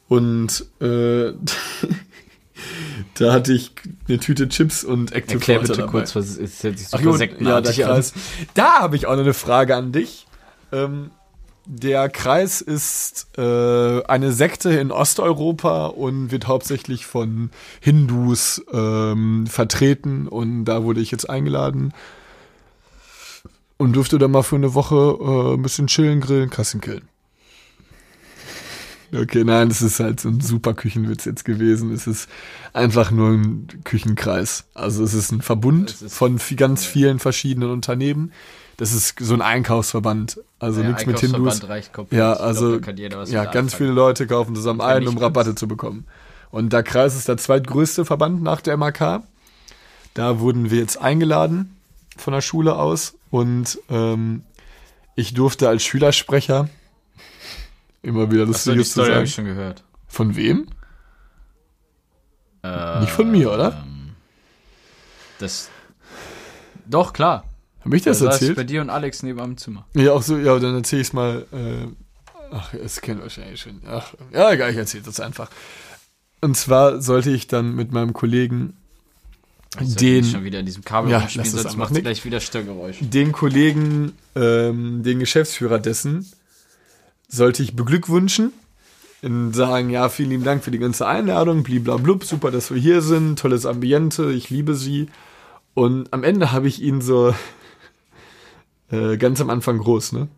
und äh, da hatte ich eine Tüte Chips und Active Erklär Water bitte dabei. kurz, was ist. Hört sich Ach jo, ja, der an. Da habe ich auch noch eine Frage an dich. Ähm, der Kreis ist äh, eine Sekte in Osteuropa und wird hauptsächlich von Hindus ähm, vertreten und da wurde ich jetzt eingeladen. Und durfte dann mal für eine Woche äh, ein bisschen chillen, grillen, Kassen killen. Okay, nein, das ist halt so ein super Küchenwitz jetzt gewesen. Es ist einfach nur ein Küchenkreis. Also es ist ein Verbund Es ist- von ganz vielen verschiedenen Unternehmen. Das ist so ein Einkaufsverband. Also nichts mit Hindus. Ja, glaub, also was ja, ganz viele Leute kaufen zusammen ein, um Rabatte zu bekommen. Und der Kreis ist der zweitgrößte Verband nach der MAK. Da wurden wir jetzt eingeladen von der Schule aus und ähm, ich durfte als Schülersprecher immer wieder lustiges zu Story habe sagen. ich schon gehört. Von wem? Äh, Nicht von mir, oder? ähm, Das. Doch, klar. Habe ich das Da erzählt? bei dir und Alex neben am Zimmer. Ja, auch so, ja, dann erzähle ich es mal. Äh, ach, es kennt wahrscheinlich schon. Ach, ja, egal, ich erzähle das einfach. Und zwar sollte ich dann mit meinem Kollegen Ich sollte den, schon wieder in diesem Kabel Ja, rumspielen, sonst macht nicht. gleich wieder Störgeräusche. den Kollegen, ähm, den Geschäftsführer dessen, sollte ich beglückwünschen und sagen, ja, vielen lieben Dank für die ganze Einladung, bliblablub, super, dass wir hier sind, tolles Ambiente, ich liebe sie. Und am Ende habe ich ihn so äh, ganz am Anfang groß, ne?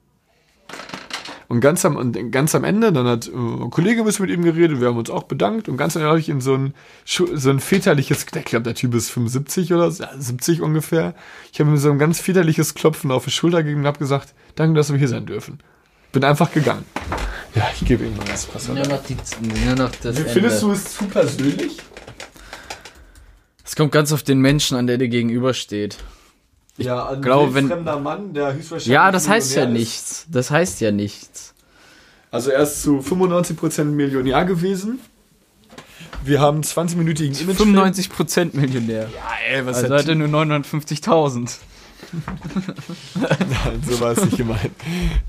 Und ganz am, und ganz am Ende, dann hat äh, ein Kollege ein bisschen mit ihm geredet, wir haben uns auch bedankt und ganz am Ende habe ich ihn so ein, so ein väterliches, ich glaube, der Typ ist 75 oder so, ja, 70 ungefähr. Ich habe ihm so ein ganz väterliches Klopfen auf die Schulter gegeben und habe gesagt, danke, dass wir hier sein dürfen. Bin einfach gegangen. Ja, ich gebe ihm mal das Passwort. Nur noch, die, nur noch das Findest du Ende. es zu persönlich? Es kommt ganz auf den Menschen an, der dir gegenübersteht. Ja, ein glaube, wenn- fremder Mann, der höchstwahrscheinlich Ja, das heißt ja ist. nichts. Das heißt ja nichts. Also er ist zu 95% Millionär gewesen. Wir haben 20-minütigen Image. 95% Millionär. Ja, ey, was Also hat er nur 950.000. Nein, so war es nicht gemeint.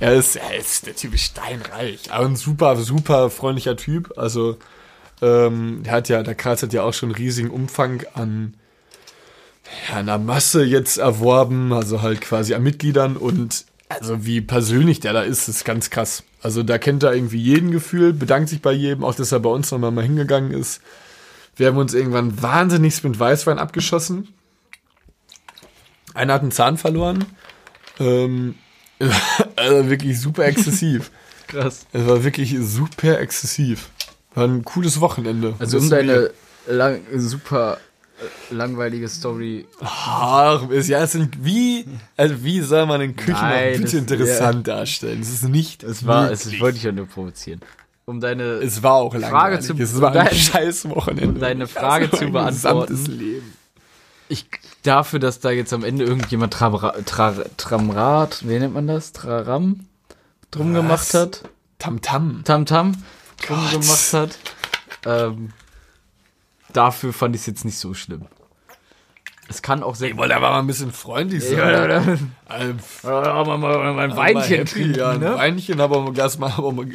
Er ist, er ist der Typ ist steinreich. Aber ein super, super freundlicher Typ. Also, ähm, der hat ja, der Kreis hat ja auch schon einen riesigen Umfang an einer Masse jetzt erworben, also halt quasi an Mitgliedern und also wie persönlich der da ist, ist ganz krass. Also da kennt er irgendwie jeden Gefühl, bedankt sich bei jedem, auch dass er bei uns nochmal mal hingegangen ist. Wir haben uns irgendwann wahnsinnig mit Weißwein abgeschossen. Einer hat einen Zahn verloren. Ähm, also wirklich super exzessiv. Krass. Es war wirklich super exzessiv. War ein cooles Wochenende. Also um deine lang, super langweilige Story. Ach, ist ja es sind wie, also wie soll man den Küchen Nein, bitte interessant darstellen? Es ist nicht. Es war, möglich. es wollte ich ja nur provozieren. Um deine, Es war auch langweilig. zu- es war ein dein- scheiß Wochenende. um deine Frage zu ein beantworten. Leben. ich dafür, dass da jetzt am Ende irgendjemand Trabra, Tra, Tramrad, wie nennt man das? Traram drum Was? gemacht hat. Tamtam. Tamtam drum gemacht hat. Ähm, dafür fand ich es jetzt nicht so schlimm. Es kann auch sehr. Ich wollte aber mal ein bisschen freundlich sein. Ja, oder, oder, Also, aber mal, mal ein Weinchen happy, trinken, ja, ein ne? Weinchen, aber mal Glas mal, aber mal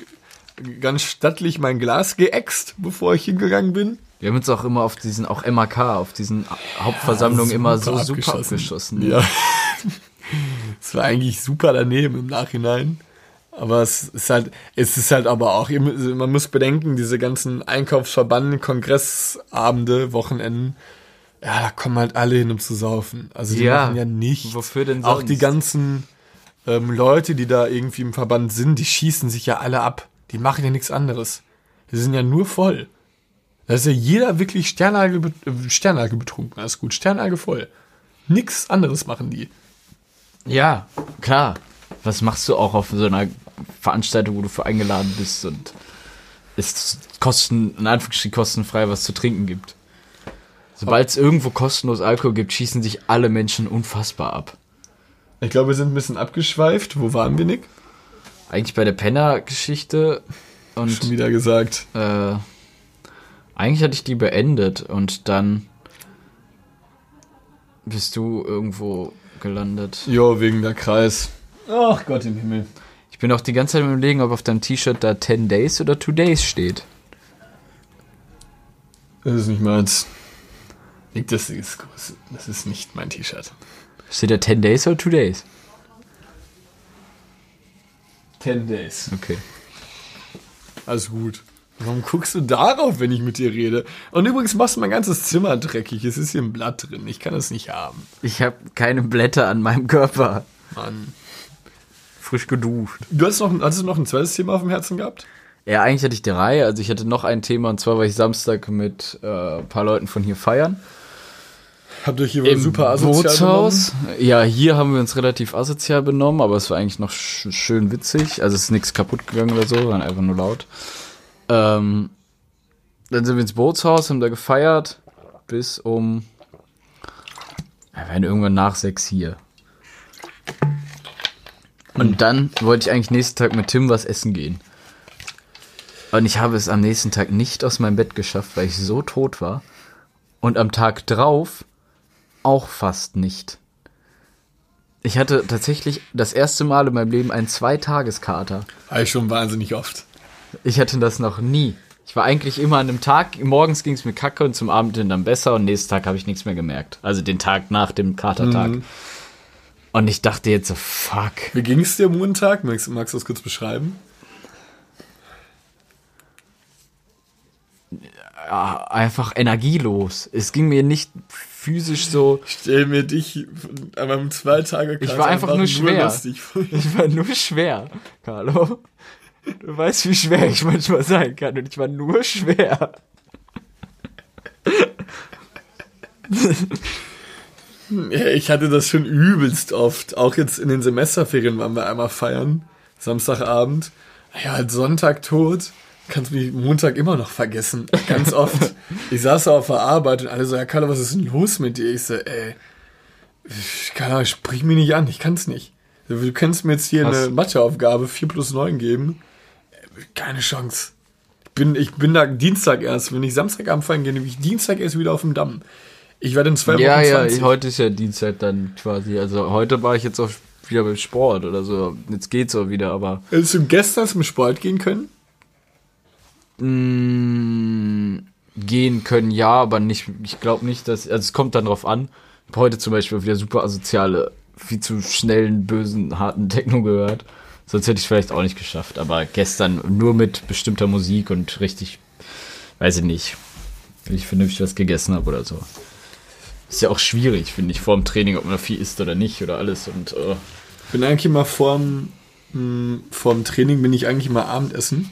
ganz stattlich mein Glas geäxt, bevor ich hingegangen bin. Wir haben uns auch immer auf diesen, auch MAK, auf diesen Hauptversammlungen immer so super abgeschossen. abgeschossen. Ja. Es war eigentlich super daneben im Nachhinein. Aber es ist halt, es ist halt aber auch, mü- man muss bedenken, diese ganzen Einkaufsverbanden, Kongressabende, Wochenenden, ja, da kommen halt alle hin, um zu saufen. Also die Ja. machen ja nicht. Wofür denn Auch sonst? die ganzen ähm, Leute, die da irgendwie im Verband sind, die schießen sich ja alle ab. Die machen ja nichts anderes. Die sind ja nur voll. Da ist ja jeder wirklich Sternalge, bet- äh, Sternalge betrunken. Alles gut, Sternalge voll. Nix anderes machen die. Ja, klar. Was machst du auch auf so einer Veranstaltung, wo du für eingeladen bist und es kosten, in Anführungsstrichen kostenfrei was zu trinken gibt? Sobald es irgendwo kostenlos Alkohol gibt, schießen sich alle Menschen unfassbar ab. Ich glaube, wir sind ein bisschen abgeschweift. Wo waren wir, Nick? Eigentlich bei der Penner-Geschichte und Schon wieder gesagt. äh, eigentlich hatte ich die beendet und dann bist du irgendwo gelandet. Jo, wegen der Kreis. Ach Gott im Himmel. Ich bin auch die ganze Zeit am überlegen, ob auf deinem T-Shirt da 10 Days oder 2 Days steht. Das ist nicht meins. Das ist, das ist nicht mein T-Shirt. Steht da 10 Days oder 2 Days? 10 Days. Okay. Alles gut. Warum guckst du darauf, wenn ich mit dir rede? Und übrigens machst du mein ganzes Zimmer dreckig. Es ist hier ein Blatt drin. Ich kann das nicht haben. Ich habe keine Blätter an meinem Körper. Mann. Frisch geduscht. Du hast noch, hattest du noch ein zweites Thema auf dem Herzen gehabt? Ja, eigentlich hatte ich drei. Also ich hatte noch ein Thema und zwar war ich Samstag mit äh, ein paar Leuten von hier feiern. Habt ihr euch hier super asozial Bootshaus. Ja, hier haben wir uns relativ asozial benommen, aber es war eigentlich noch sch schön witzig. Also es ist nichts kaputt gegangen oder so, waren einfach nur laut. Ähm, dann sind wir ins Bootshaus, haben da gefeiert bis um. Wir waren irgendwann nach sechs hier. Und dann wollte ich eigentlich nächsten Tag mit Tim was essen gehen. Und ich habe es am nächsten Tag nicht aus meinem Bett geschafft, weil ich so tot war. Und am Tag drauf auch fast nicht. Ich hatte tatsächlich das erste Mal in meinem Leben einen Zweitageskater. Habe ich schon wahnsinnig oft. Ich hatte das noch nie. Ich war eigentlich immer an einem Tag, morgens ging es mir kacke und zum Abend dann besser und nächsten Tag habe ich nichts mehr gemerkt. Also den Tag nach dem Katertag. Mhm. Und ich dachte jetzt so, fuck. Wie ging es dir am Montag? Magst, magst du das kurz beschreiben? Ja, einfach energielos. Es ging mir nicht physisch so. Stell mir dich an meinem zwei Tage Ich war einfach nur schwer. vor. Ich war nur schwer, Carlo. Du weißt, wie schwer ich manchmal sein kann und ich war nur schwer. Ich hatte das schon übelst oft. Auch jetzt in den Semesterferien waren wir einmal feiern. Samstagabend. Ja, halt Sonntag tot. Kannst mich Montag immer noch vergessen. Ganz oft. ich saß da auf der Arbeit und alle so, ja, Carlo, was ist denn los mit dir? Ich so, ey, keine Ahnung, sprich mich nicht an, ich kann's nicht. Du kannst mir jetzt hier Krass. eine Matheaufgabe 4 plus 9 geben. Keine Chance. Ich bin, ich bin da Dienstag erst. Wenn ich Samstagabend feiern gehe, nehme ich Dienstag erst wieder auf dem Damm. Ich werde in zwei Wochen Ja, ja, 20. heute ist ja Dienstag dann quasi. Also heute war ich jetzt auch wieder beim Sport oder so. Jetzt geht's auch wieder, aber Hättest du gestern zum Sport gehen können? mh, gehen können ja, aber nicht. Ich glaube nicht, dass. Also es kommt dann drauf an. Ich habe heute zum Beispiel wieder super asoziale, viel zu schnellen, bösen, harten Techno gehört. Sonst hätte ich es vielleicht auch nicht geschafft. Aber gestern nur mit bestimmter Musik und richtig, weiß ich nicht, wenn ich vernünftig was gegessen habe oder so. Ist ja auch schwierig, finde ich, vor dem Training, ob man viel isst oder nicht oder alles. Und äh, bin eigentlich immer vorm, mh, vorm Training bin ich eigentlich immer Abendessen.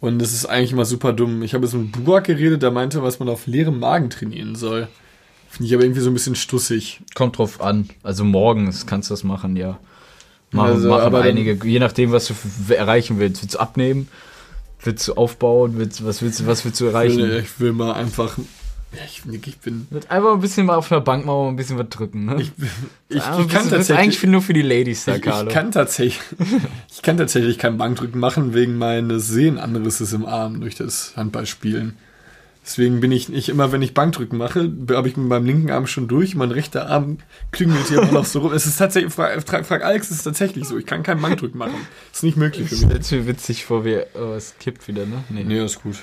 Und das ist eigentlich immer super dumm. Ich habe jetzt mit Burak geredet, der meinte, was man auf leerem Magen trainieren soll. Finde ich aber irgendwie so ein bisschen stussig. kommt drauf an. Also morgens kannst du das machen, ja. Machen, Also, machen einige, je nachdem, was du erreichen willst. Willst du abnehmen? Willst du aufbauen? Willst, was, willst du, was willst du Ich will, erreichen? ich will mal einfach. Ja, ich, ich bin. Einfach ein bisschen mal auf einer Bank mal ein bisschen was drücken, ne? Ich, ich, ich, ein kann bisschen- tatsächlich. eigentlich nur für die Ladies da, Ich, Carlo. ich, kann tatsächlich, ich kann tatsächlich kein Bankdrücken machen wegen meines Sehnenanrisses im Arm durch das Handballspielen. Deswegen bin ich nicht immer, wenn ich Bankdrücken mache, habe ich mit meinem linken Arm schon durch, mein rechter Arm klingelt hier immer noch so rum. Es ist tatsächlich, frag, frag, frag Alex, es ist tatsächlich so. Ich kann kein Bankdrücken machen. Das ist nicht möglich für Ich mich. stell's mir witzig vor, wie, oh, es kippt wieder, ne? Nee. Nee, ist gut.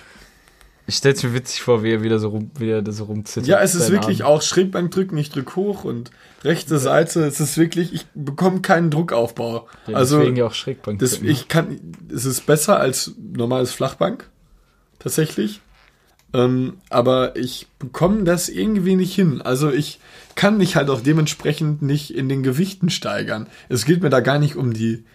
Ich stell's mir witzig vor, wie er wieder so rum, wie er da so rumzittert. Ja, es ist wirklich Arm. auch Schrägbankdrücken, ich drück hoch und rechte Seite, es ist wirklich, ich bekomme keinen Druckaufbau. Ja, also, deswegen ja auch Schrägbank. Das, ich kann, es ist besser als normales Flachbank, tatsächlich. Ähm, aber ich bekomme das irgendwie nicht hin. Also ich kann mich halt auch dementsprechend nicht in den Gewichten steigern. Es geht mir da gar nicht um die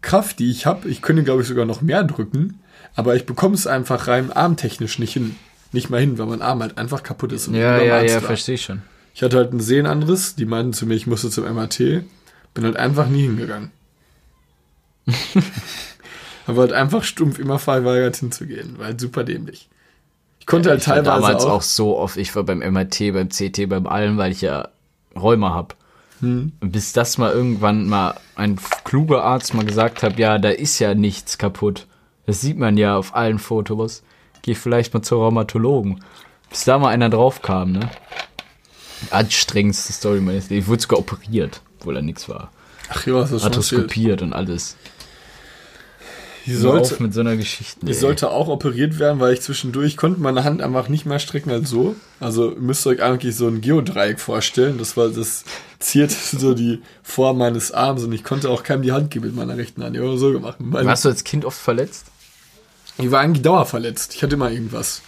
Kraft, die ich habe. Ich könnte, glaube ich, sogar noch mehr drücken. Aber ich bekomme es einfach rein armtechnisch nicht hin. Nicht mal hin, weil mein Arm halt einfach kaputt ist. und ja, ja, ja, verstehe ich schon. Ich hatte halt einen Sehnenanriss, die meinten zu mir, ich musste zum MRT. Bin halt einfach nie hingegangen. Aber halt einfach stumpf immer verweigert hinzugehen, weil super dämlich. Ich konnte halt ich war teilweise damals auch, auch so oft, ich war beim MRT, beim CT, beim allem, weil ich ja Rheuma hab. Hm. Bis das mal irgendwann mal ein kluger Arzt mal gesagt hat, ja, da ist ja nichts kaputt. Das sieht man ja auf allen Fotos. Geh vielleicht mal zur Rheumatologen. Bis da mal einer drauf kam, ne? Anstrengendste Story meines Lebens. Ich wurde sogar operiert, obwohl da nichts war. ach ja, was ist. Arthroskopiert und alles. Ich sollte, auf mit so einer Geschichte. ich ey. sollte auch operiert werden, weil ich zwischendurch konnte meine Hand einfach nicht mehr strecken als so. Also ihr müsst euch eigentlich so ein Geodreieck vorstellen. Das war das ziert so die Form meines Arms und ich konnte auch keinem die Hand geben mit meiner rechten Hand. Ich habe so gemacht. Warst du als Kind oft verletzt? Ich war eigentlich dauerverletzt. Ich hatte immer irgendwas.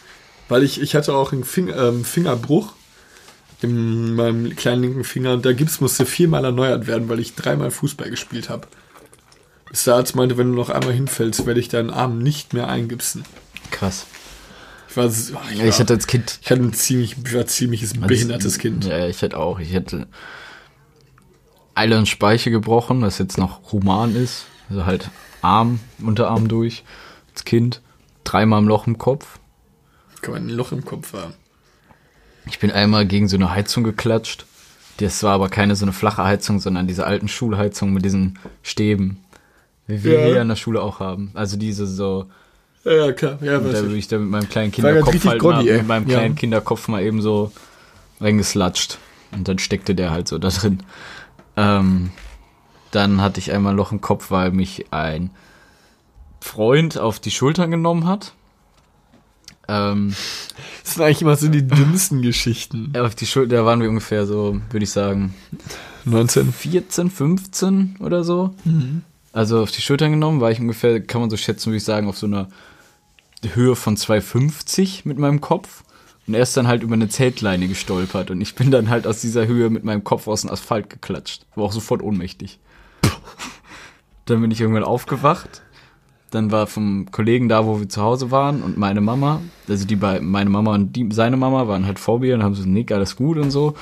Weil ich, ich hatte auch einen Fing, ähm, Fingerbruch. in meinem kleinen linken Finger und der Gips musste viermal erneuert werden, weil ich dreimal Fußball gespielt habe. Bis der Arzt meinte, wenn du noch einmal hinfällst, werde ich deinen Arm nicht mehr eingipsen. Krass. Ich war, so- ach, Ja, ich hatte als Kind. ich hatte ein ziemlich, ich war ein ziemliches behindertes Kind. Ja, ich hatte auch. Ich hatte Eile und Speiche gebrochen, was jetzt noch human ist. Also halt Arm, Unterarm durch. Als Kind. Dreimal im Loch im Kopf. Kann man ein Loch im Kopf haben. Ich bin einmal gegen so eine Heizung geklatscht. Das war aber keine so eine flache Heizung, sondern diese alten Schulheizungen mit diesen Stäben. Wie wir Ja. hier an der Schule auch haben. Also diese so, Ja, ja klar. Ja, da weiß bin ich. ich da mit meinem kleinen Kinderkopf halt groggy, mal, ey. mit meinem Ja. kleinen Kinderkopf mal eben so reingeslatscht. Und dann steckte der halt so da drin. Ähm, dann hatte ich einmal ein Loch im Kopf, weil mich ein Freund auf die Schultern genommen hat. Ähm, Das sind eigentlich immer so die dümmsten Geschichten. auf die Schulter, da waren wir ungefähr so, würde ich sagen, 19. 14, 15 oder so. Also auf die Schultern genommen, war ich ungefähr, kann man so schätzen, würde ich sagen, auf so einer Höhe von 2,50 mit meinem Kopf. Und er ist dann halt über eine Zeltleine gestolpert und ich bin dann halt aus dieser Höhe mit meinem Kopf aus dem Asphalt geklatscht. War auch sofort ohnmächtig. dann bin ich irgendwann aufgewacht. Dann war vom Kollegen da, wo wir zu Hause waren und meine Mama, also die bei meine Mama und die, seine Mama waren halt vor mir und haben so, Nick, alles gut und so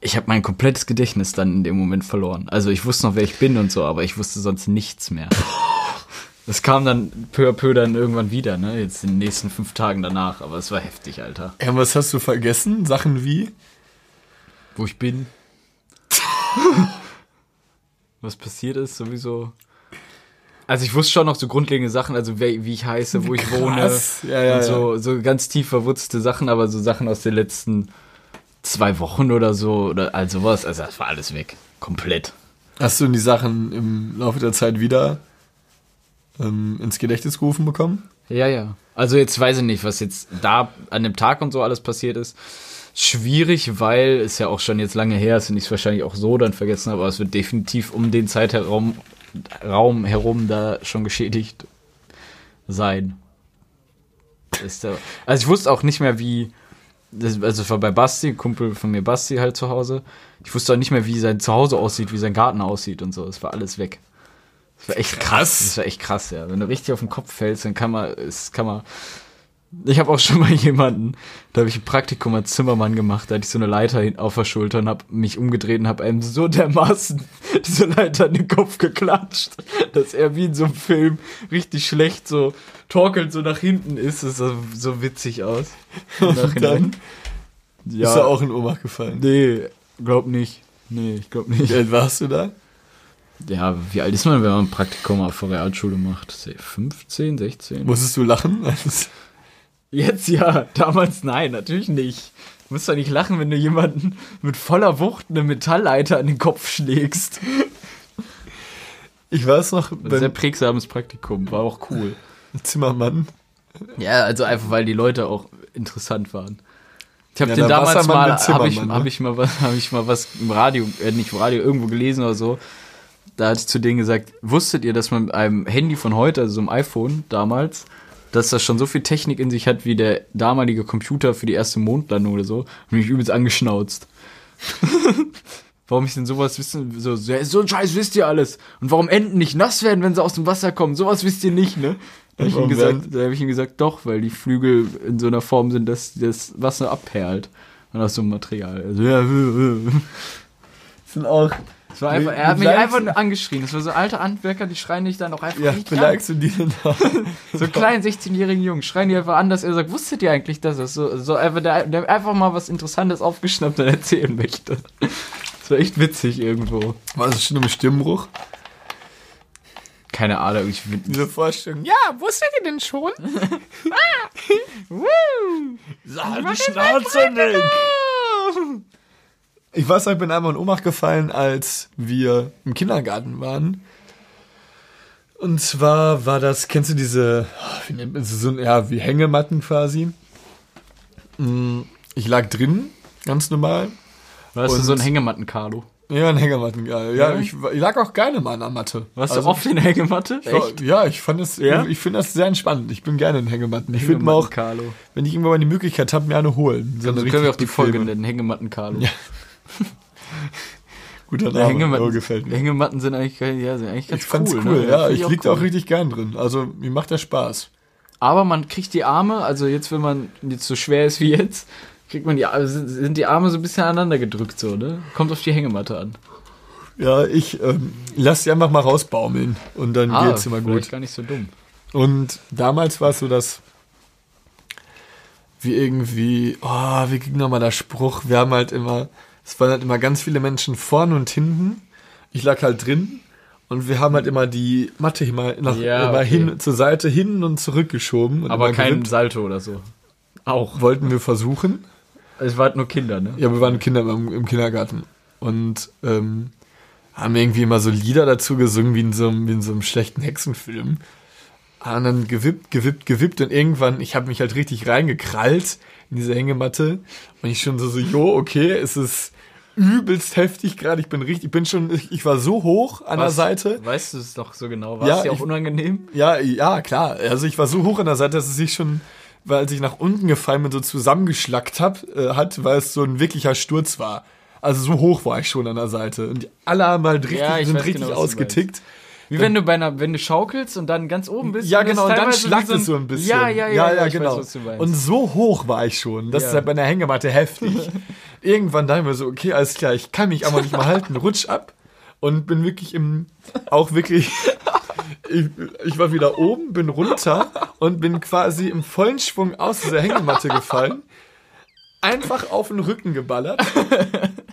ich habe mein komplettes Gedächtnis dann in dem Moment verloren. Also ich wusste noch, wer ich bin und so, aber ich wusste sonst nichts mehr. Das kam dann peu à peu dann irgendwann wieder, ne? Jetzt in den nächsten fünf Tagen danach, aber es war heftig, Alter. Ja, was hast du vergessen? Sachen wie? Wo ich bin. Was passiert ist, sowieso. Also ich wusste schon noch so grundlegende Sachen, also wer, wie ich heiße, wo ich wohne. Krass. Ja, ja, und so, so ganz tief verwurzelte Sachen, aber so Sachen aus den letzten zwei Wochen oder so, oder all sowas. Also das war alles weg. Komplett. Hast du die Sachen im Laufe der Zeit wieder ähm, ins Gedächtnis gerufen bekommen? Ja, ja. Also jetzt weiß ich nicht, was jetzt da an dem Tag und so alles passiert ist. Schwierig, weil es ja auch schon jetzt lange her ist und ich es wahrscheinlich auch so dann vergessen habe, aber es wird definitiv um den Zeitraum Raum herum da schon geschädigt sein. Ist also ich wusste auch nicht mehr, wie. Also es war bei Basti, Kumpel von mir Basti halt zu Hause. Ich wusste auch nicht mehr, wie sein Zuhause aussieht, wie sein Garten aussieht und so. Es war alles weg. Das war echt krass. Krass. Das war echt krass, ja. Wenn du richtig auf den Kopf fällst, dann kann man, es kann man. Ich habe auch schon mal jemanden, da habe ich ein Praktikum als Zimmermann gemacht, da hatte ich so eine Leiter auf der Schulter und habe mich umgedreht und habe einem so dermaßen diese Leiter in den Kopf geklatscht, dass er wie in so einem Film richtig schlecht so torkelnd so nach hinten ist. Das sah so witzig aus. Im Nachhinein. Ja, Ist er auch in Ohnmacht gefallen? Nee, glaub nicht. Nee, ich glaub nicht. Wie alt warst du da? Ja, wie alt ist man, wenn man ein Praktikum auf der Realschule macht? 15, 16? Musstest du lachen? Jetzt ja, damals nein, natürlich nicht. Du musst doch nicht lachen, wenn du jemanden mit voller Wucht eine Metallleiter an den Kopf schlägst. Ich weiß noch, Ein sehr prägsames Praktikum, war auch cool. Zimmermann. Ja, also einfach, weil die Leute auch interessant waren. Ich habe Ja, den damals mal, habe ich, Zimmermann, hab ne? ich, mal was, hab ich mal was im Radio, äh, nicht im Radio, irgendwo gelesen oder so. Da hatte ich zu denen gesagt, wusstet ihr, dass man mit einem Handy von heute, also so einem iPhone damals, dass das schon so viel Technik in sich hat wie der damalige Computer für die erste Mondlandung oder so? Und mich übelst angeschnauzt. warum ich denn sowas wissen, so, so ein Scheiß wisst ihr alles. Und warum Enten nicht nass werden, wenn sie aus dem Wasser kommen? Sowas wisst ihr nicht, ne? Da habe ich, ihm gesagt, da hab ich ihm gesagt, doch, weil die Flügel in so einer Form sind, dass das Wasser abperlt. Und aus so einem Material. Also, ja, sind auch. Das war einfach, er hat mich einfach nur angeschrien. Das war so alte Handwerker, die schreien dich dann auch einfach Ja, richtig an. beleidigst du die denn da? So einen kleinen 16-jährigen Jungen schreien die einfach an, dass er sagt, wusstet ihr eigentlich, dass das so, so einfach, der, der einfach mal was Interessantes aufgeschnappt und erzählen möchte. Das war echt witzig irgendwo. War das schon im Stimmbruch? Keine Ahnung, ich bin, Diese Vorstellung. Ja, wusstet ihr denn schon? Sag die Schnauze nicht! Ich weiß ich bin einmal in Ohnmacht gefallen, als wir im Kindergarten waren. Und zwar war das, kennst du diese, wie nennt man sie, so, ja, wie Hängematten quasi. Mm, Ich lag drin, ganz normal. Warst du Und- so ein Hängematten-Carlo? Ja, in Hängematten. Ja, Ja? ich, ich lag auch gerne mal an der Matte. Warst Also, du oft in der Hängematte? ich war- Ja, ich fand es, Ja? ich finde das sehr entspannend. Ich bin gerne in Hängematten. Ich würde mir auch, Carlo. wenn ich irgendwann mal die Möglichkeit habe, mir eine holen. So Also können wir auch die Folge nennen, Hängematten Carlo. Ja. Guter Name, Hängematten, oh, gefällt mir. Hängematten sind eigentlich, ja, sind eigentlich ganz Ich fand's cool. cool, ne? ja. Find Ich lieg da auch cool. richtig gern drin. Also, mir macht das Spaß. Aber man kriegt die Arme, also jetzt, wenn man jetzt so schwer ist wie jetzt, kriegt man die Arme, sind, die Arme so ein bisschen aneinander gedrückt, so, ne? Kommt auf die Hängematte an. Ja, ich ähm, lass die einfach mal rausbaumeln und dann geht's immer Ah, gut. gar nicht so dumm. Und damals war es so, dass wir irgendwie, oh, wie ging nochmal der Spruch? Wir haben halt immer, es waren halt immer ganz viele Menschen vorne und hinten. Ich lag halt drin und wir haben halt immer die Matte immer, nach, Ja, immer okay. hin, zur Seite hin und zurückgeschoben. Und Aber kein gewippt. Salto oder so. Auch. Wollten wir versuchen. Es waren nur Kinder, ne? Ja, wir waren Kinder im, im Kindergarten und ähm, haben irgendwie immer so Lieder dazu gesungen, wie in so einem, wie in so einem schlechten Hexenfilm. Und dann gewippt, gewippt, gewippt und irgendwann, ich habe mich halt richtig reingekrallt in diese Hängematte und ich schon so, so, jo, okay, es ist übelst heftig gerade, ich bin richtig, ich bin schon, ich, war so hoch an der Was? Seite. Weißt du es doch so genau? War Ja, es dir auch ich- unangenehm? Ja, ja, klar, also ich war so hoch an der Seite, dass es sich schon, weil als ich nach unten gefallen bin, so zusammengeschlackt hab, äh, hat, weil es so ein wirklicher Sturz war. Also so hoch war ich schon an der Seite. Und die alle haben halt richtig, Ja, sind richtig genau, ausgetickt. Wie wenn du bei einer, wenn du schaukelst und dann ganz oben bist. Ja, genau, und dann schlagt es so ein bisschen. Ja, ja, ja, ja, ich genau. Weiß, und so hoch war ich schon. Das Ja. ist halt bei einer Hängematte heftig. Irgendwann dachten wir so, okay, alles klar, ich kann mich aber nicht mehr halten, rutsch ab. Und bin wirklich im, auch wirklich, ich, ich war wieder oben, bin runter und bin quasi im vollen Schwung aus dieser Hängematte gefallen. Einfach auf den Rücken geballert.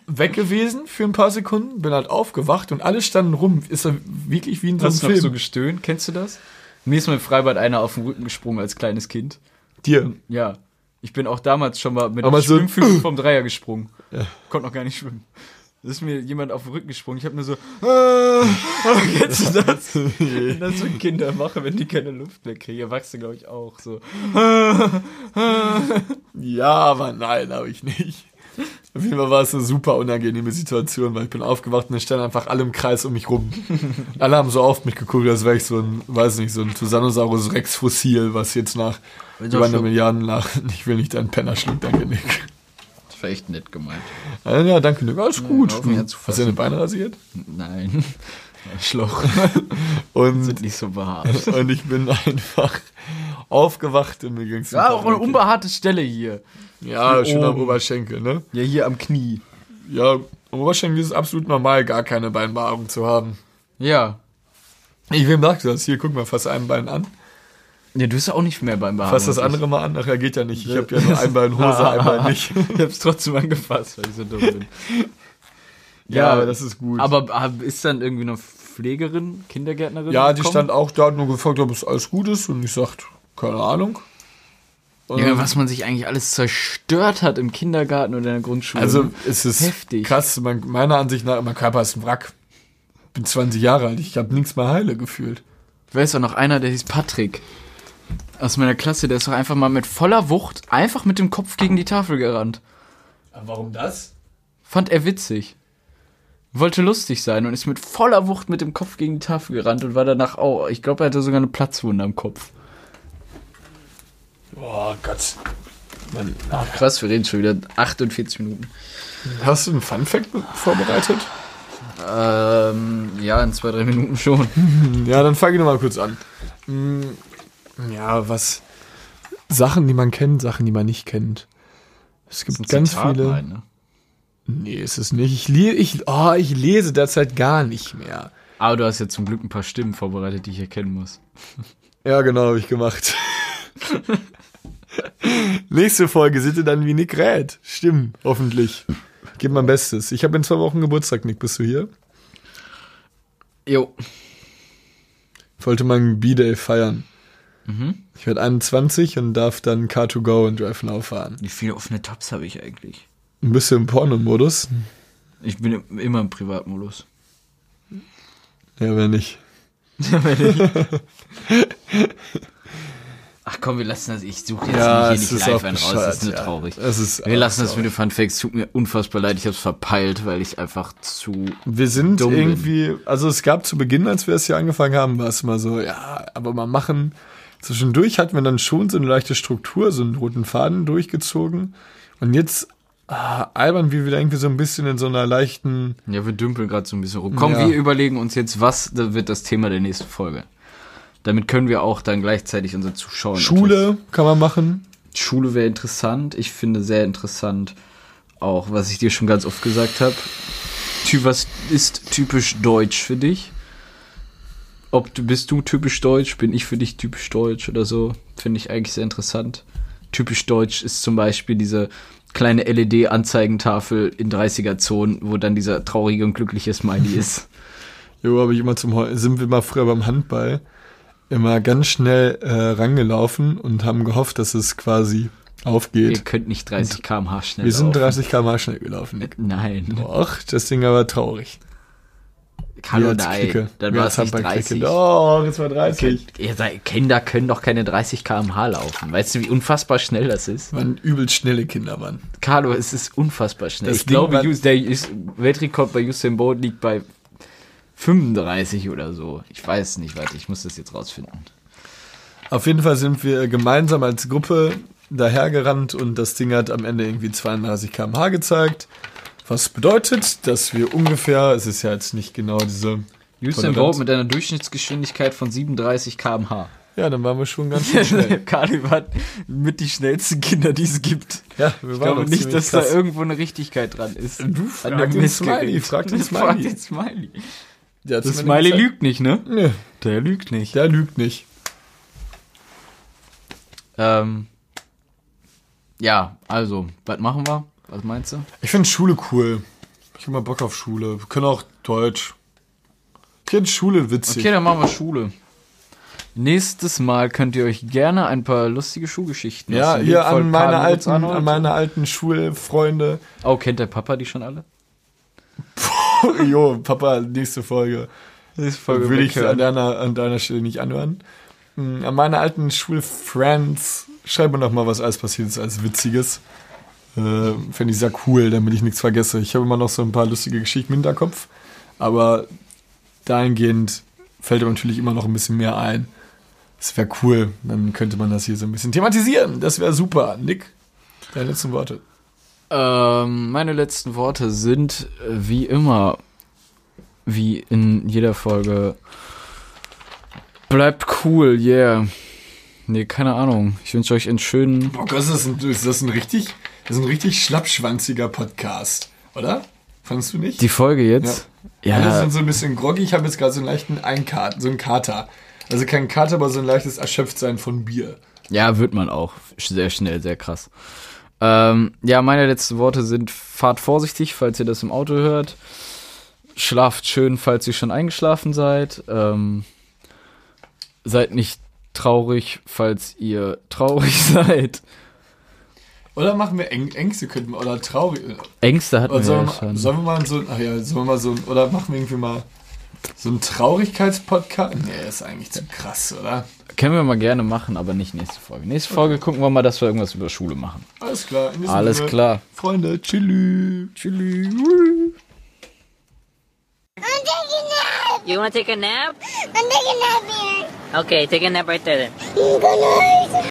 Weg gewesen für ein paar Sekunden, bin halt aufgewacht und alle standen rum. Ist wirklich wie in so einem Hast du noch Film. so gestöhnt? Kennst du das? Mir ist mal im Freibad einer auf den Rücken gesprungen als kleines Kind. Dir. Ja. Ich bin auch damals schon mal mit Aber dem so- Schwimmflügel vom Dreier gesprungen. Konnte noch gar nicht schwimmen. Da ist mir jemand auf den Rücken gesprungen. Ich habe nur so, ah, kennst du das? Das so Kinder machen, wenn die keine Luft mehr kriegen. Erwachsene, glaube ich, auch so. Ja, aber nein, habe ich nicht. Auf jeden Fall war es eine super unangenehme Situation, weil ich bin aufgewacht und es standen einfach alle im Kreis um mich rum. alle haben so auf mich geguckt, als wäre ich so ein, weiß nicht, so ein Tyrannosaurus Rex Fossil, was jetzt nach über eine schon- Milliarden nach, ich will nicht deinen Penner schlucken, danke Nick. Das war echt nett gemeint. Ja, ja danke Nick, alles gut. mich anzufassen. Hast du deine Beine rasiert? Nein. Schloch. Und, Sind nicht so behaart. und ich bin einfach aufgewacht und mir ging's Ja, auch eine unbehaarte Stelle hier. Ja, schon am. Oberschenkel, ne? Ja, hier am Knie. Ja, am Oberschenkel ist es absolut normal, gar keine Beinbehaarung zu haben. Ja. Ich wem sagst du das? Hier, guck mal, fass ein Bein an. Ja, du hast ja auch nicht mehr beim Behaaren. Fass das andere mal an. Nachher geht ja nicht. Ich habe ja nur ein Bein Hose, ein Bein nicht. Ich hab's trotzdem angefasst, weil ich so dumm bin. Ja, aber das ist gut. Aber ist dann irgendwie eine Pflegerin, Kindergärtnerin? ja, die gekommen? stand auch da, hat nur gefragt, ob es alles gut ist. Und ich sagt, keine Ahnung. Ja, was man sich eigentlich alles zerstört hat im Kindergarten oder in der Grundschule. also, es ist Heftig. krass. Man, meiner Ansicht nach, mein Körper ist ein Wrack. bin 20 Jahre alt. Ich habe nichts mehr heile gefühlt. Ich weiß auch noch einer, der hieß Patrick. Aus meiner Klasse, der ist doch einfach mal mit voller Wucht einfach mit dem Kopf gegen die Tafel gerannt. warum das? Fand er witzig. Wollte lustig sein und ist mit voller Wucht mit dem Kopf gegen die Tafel gerannt und war danach auch. Ich glaube, er hatte sogar eine Platzwunde am Kopf. Oh Gott. Mann. Krass, wir reden schon wieder 48 Minuten. Hast du einen Fun-Fact vorbereitet? Ähm, ja, in zwei, drei Minuten schon. Ja, dann fange ich nochmal kurz an. Mm, Ja, was. Sachen, die man kennt, Sachen, die man nicht kennt. Es gibt ganz Zitat, viele. nein, ne? Nee, ist es nicht. Ich, le ich, oh, ich lese derzeit gar nicht mehr. Aber du hast ja zum Glück ein paar Stimmen vorbereitet, die ich erkennen muss. Ja, genau, habe ich gemacht. Nächste Folge seht ihr dann, wie Nick rät. Stimmen, hoffentlich. Ich gebe mein Bestes. Ich habe in zwei Wochen Geburtstag, Nick. Bist du hier? Jo. Ich wollte meinen B-Day feiern. Mhm. Ich werde 21 und darf dann Car2Go und Drive Now fahren. Wie viele offene Tabs habe ich eigentlich? Ein bisschen im Porno-Modus. Ich bin im- immer im Privatmodus. Ja, wenn nicht. Ach komm, wir lassen das. Ich suche jetzt Ja, hier es nicht live einen raus. Das ist nur ja. traurig. Es ist wir lassen das traurig. mit den Fun Facts. Tut mir unfassbar leid. Ich hab's verpeilt, weil ich einfach zu. Wir sind Dumm bin. irgendwie, also es gab zu Beginn, als wir es hier angefangen haben, war es immer so, ja, aber mal machen. Zwischendurch hatten wir dann schon so eine leichte Struktur, so einen roten Faden durchgezogen. Und jetzt ah, albern wir wieder irgendwie so ein bisschen in so einer leichten, Ja, wir dümpeln gerade so ein bisschen rum. Komm, Ja. wir überlegen uns jetzt, was wird das Thema der nächsten Folge. Damit können wir auch dann gleichzeitig unsere Zuschauer. Schule kann man machen. Schule wäre interessant. Ich finde sehr interessant auch, was ich dir schon ganz oft gesagt habe. Was ist typisch deutsch für dich? Ob du bist du typisch deutsch, bin ich für dich typisch deutsch oder so, finde ich eigentlich sehr interessant. Typisch deutsch ist zum Beispiel diese kleine LED-Anzeigentafel in 30er-Zonen, wo dann dieser traurige und glückliche Smiley ist. Jo, habe ich immer zum Heu- sind wir mal früher beim Handball immer ganz schnell äh, rangelaufen und haben gehofft, dass es quasi Ihr aufgeht. könnt nicht 30 km/h schnell Wir sind laufen. 30 km schnell gelaufen. Nick. Nein. Och, das Ding aber traurig. Hallo, nein. Dann Wir war es nicht Handball-Clique. 30. Doch, jetzt war 30. Ihr seid, Kinder können doch keine 30 km/h laufen. Weißt du, wie unfassbar schnell das ist? Waren übelst schnelle Kinder, Mann. Carlo, es ist unfassbar schnell. Das ich Ding glaube, war- der Weltrekord bei Usain Bolt liegt bei 35 oder so. Ich weiß nicht, warte, ich muss das jetzt rausfinden. Auf jeden Fall sind wir gemeinsam als Gruppe dahergerannt und das Ding hat am Ende irgendwie 32 km/h gezeigt. Was bedeutet, dass wir ungefähr, es ist ja jetzt nicht genau diese. Toleranz. Bolt mit einer Durchschnittsgeschwindigkeit von 37 km/h. Ja, dann waren wir schon ganz schön schnell. Carlo war mit die schnellsten Kinder, die es gibt. Ja, wir Ich waren glaube auch nicht, dass krass. da irgendwo eine Richtigkeit dran ist. Du frag dem den. Smiley, frag den Frag Smiley. den Smiley. Der Das Smiley gesagt. lügt nicht, ne? Nee, Der lügt nicht. der lügt nicht. Ähm, ja, also, was machen wir? Was meinst du? Ich finde Schule cool. Ich hab mal Bock auf Schule. Wir können auch Deutsch. Ich finde Schule witzig. Okay, dann machen wir Schule. Nächstes Mal könnt ihr euch gerne ein paar lustige Schulgeschichten ja, hier an meine, alten, an meine alten Schulfreunde. Oh, kennt der Papa die schon alle? jo, Papa, nächste Folge. Nächste Würde ich an deiner, an deiner Stelle nicht anhören. Hm, An meine alten Schulfriends, schreib mir doch mal, was alles passiert ist, als Witziges. Äh, Fände ich sehr cool, damit ich nichts vergesse. Ich habe immer noch so ein paar lustige Geschichten im Hinterkopf, aber dahingehend fällt mir natürlich immer noch ein bisschen mehr ein. Das wäre cool, dann könnte man das hier so ein bisschen thematisieren. Das wäre super. Nick, deine letzten Worte. Ähm, meine letzten Worte sind äh, wie immer, wie in jeder Folge, bleibt cool, yeah. Nee, keine Ahnung. Ich wünsche euch einen schönen. Boah, Gott, ist das ein, ist das ein richtig, das ist ein richtig schlappschwanziger Podcast, oder? Fandest du nicht? Die Folge jetzt? Ja. Alle Ja, sind so ein bisschen groggy. Ich habe jetzt gerade so einen leichten Einkater, so einen Kater. Also kein Kater, aber so ein leichtes Erschöpftsein von Bier. ja, wird man auch. Sehr schnell, sehr krass. Ähm, ja, meine letzten Worte sind, fahrt vorsichtig, falls ihr das im Auto hört. Schlaft schön, falls ihr schon eingeschlafen seid. Ähm, seid nicht traurig, falls ihr traurig seid. Oder machen wir Äng Ängste, könnten wir, oder traurig. Ängste hatten Oder wir sollen, ja wir, schon. sollen wir mal so, ach ja, sollen wir mal so, oder machen wir irgendwie mal so einen Traurigkeitspodcast? Nee, ist eigentlich zu krass, oder? Können wir mal gerne machen, aber nicht nächste Folge. Nächste Folge gucken wir mal, dass wir irgendwas über Schule machen. Alles klar. Alles Sinne, klar. Freunde, tschüss. Tschüss. You wanna take a nap? I'm taking a nap here. Okay, take a nap right there then. Good night.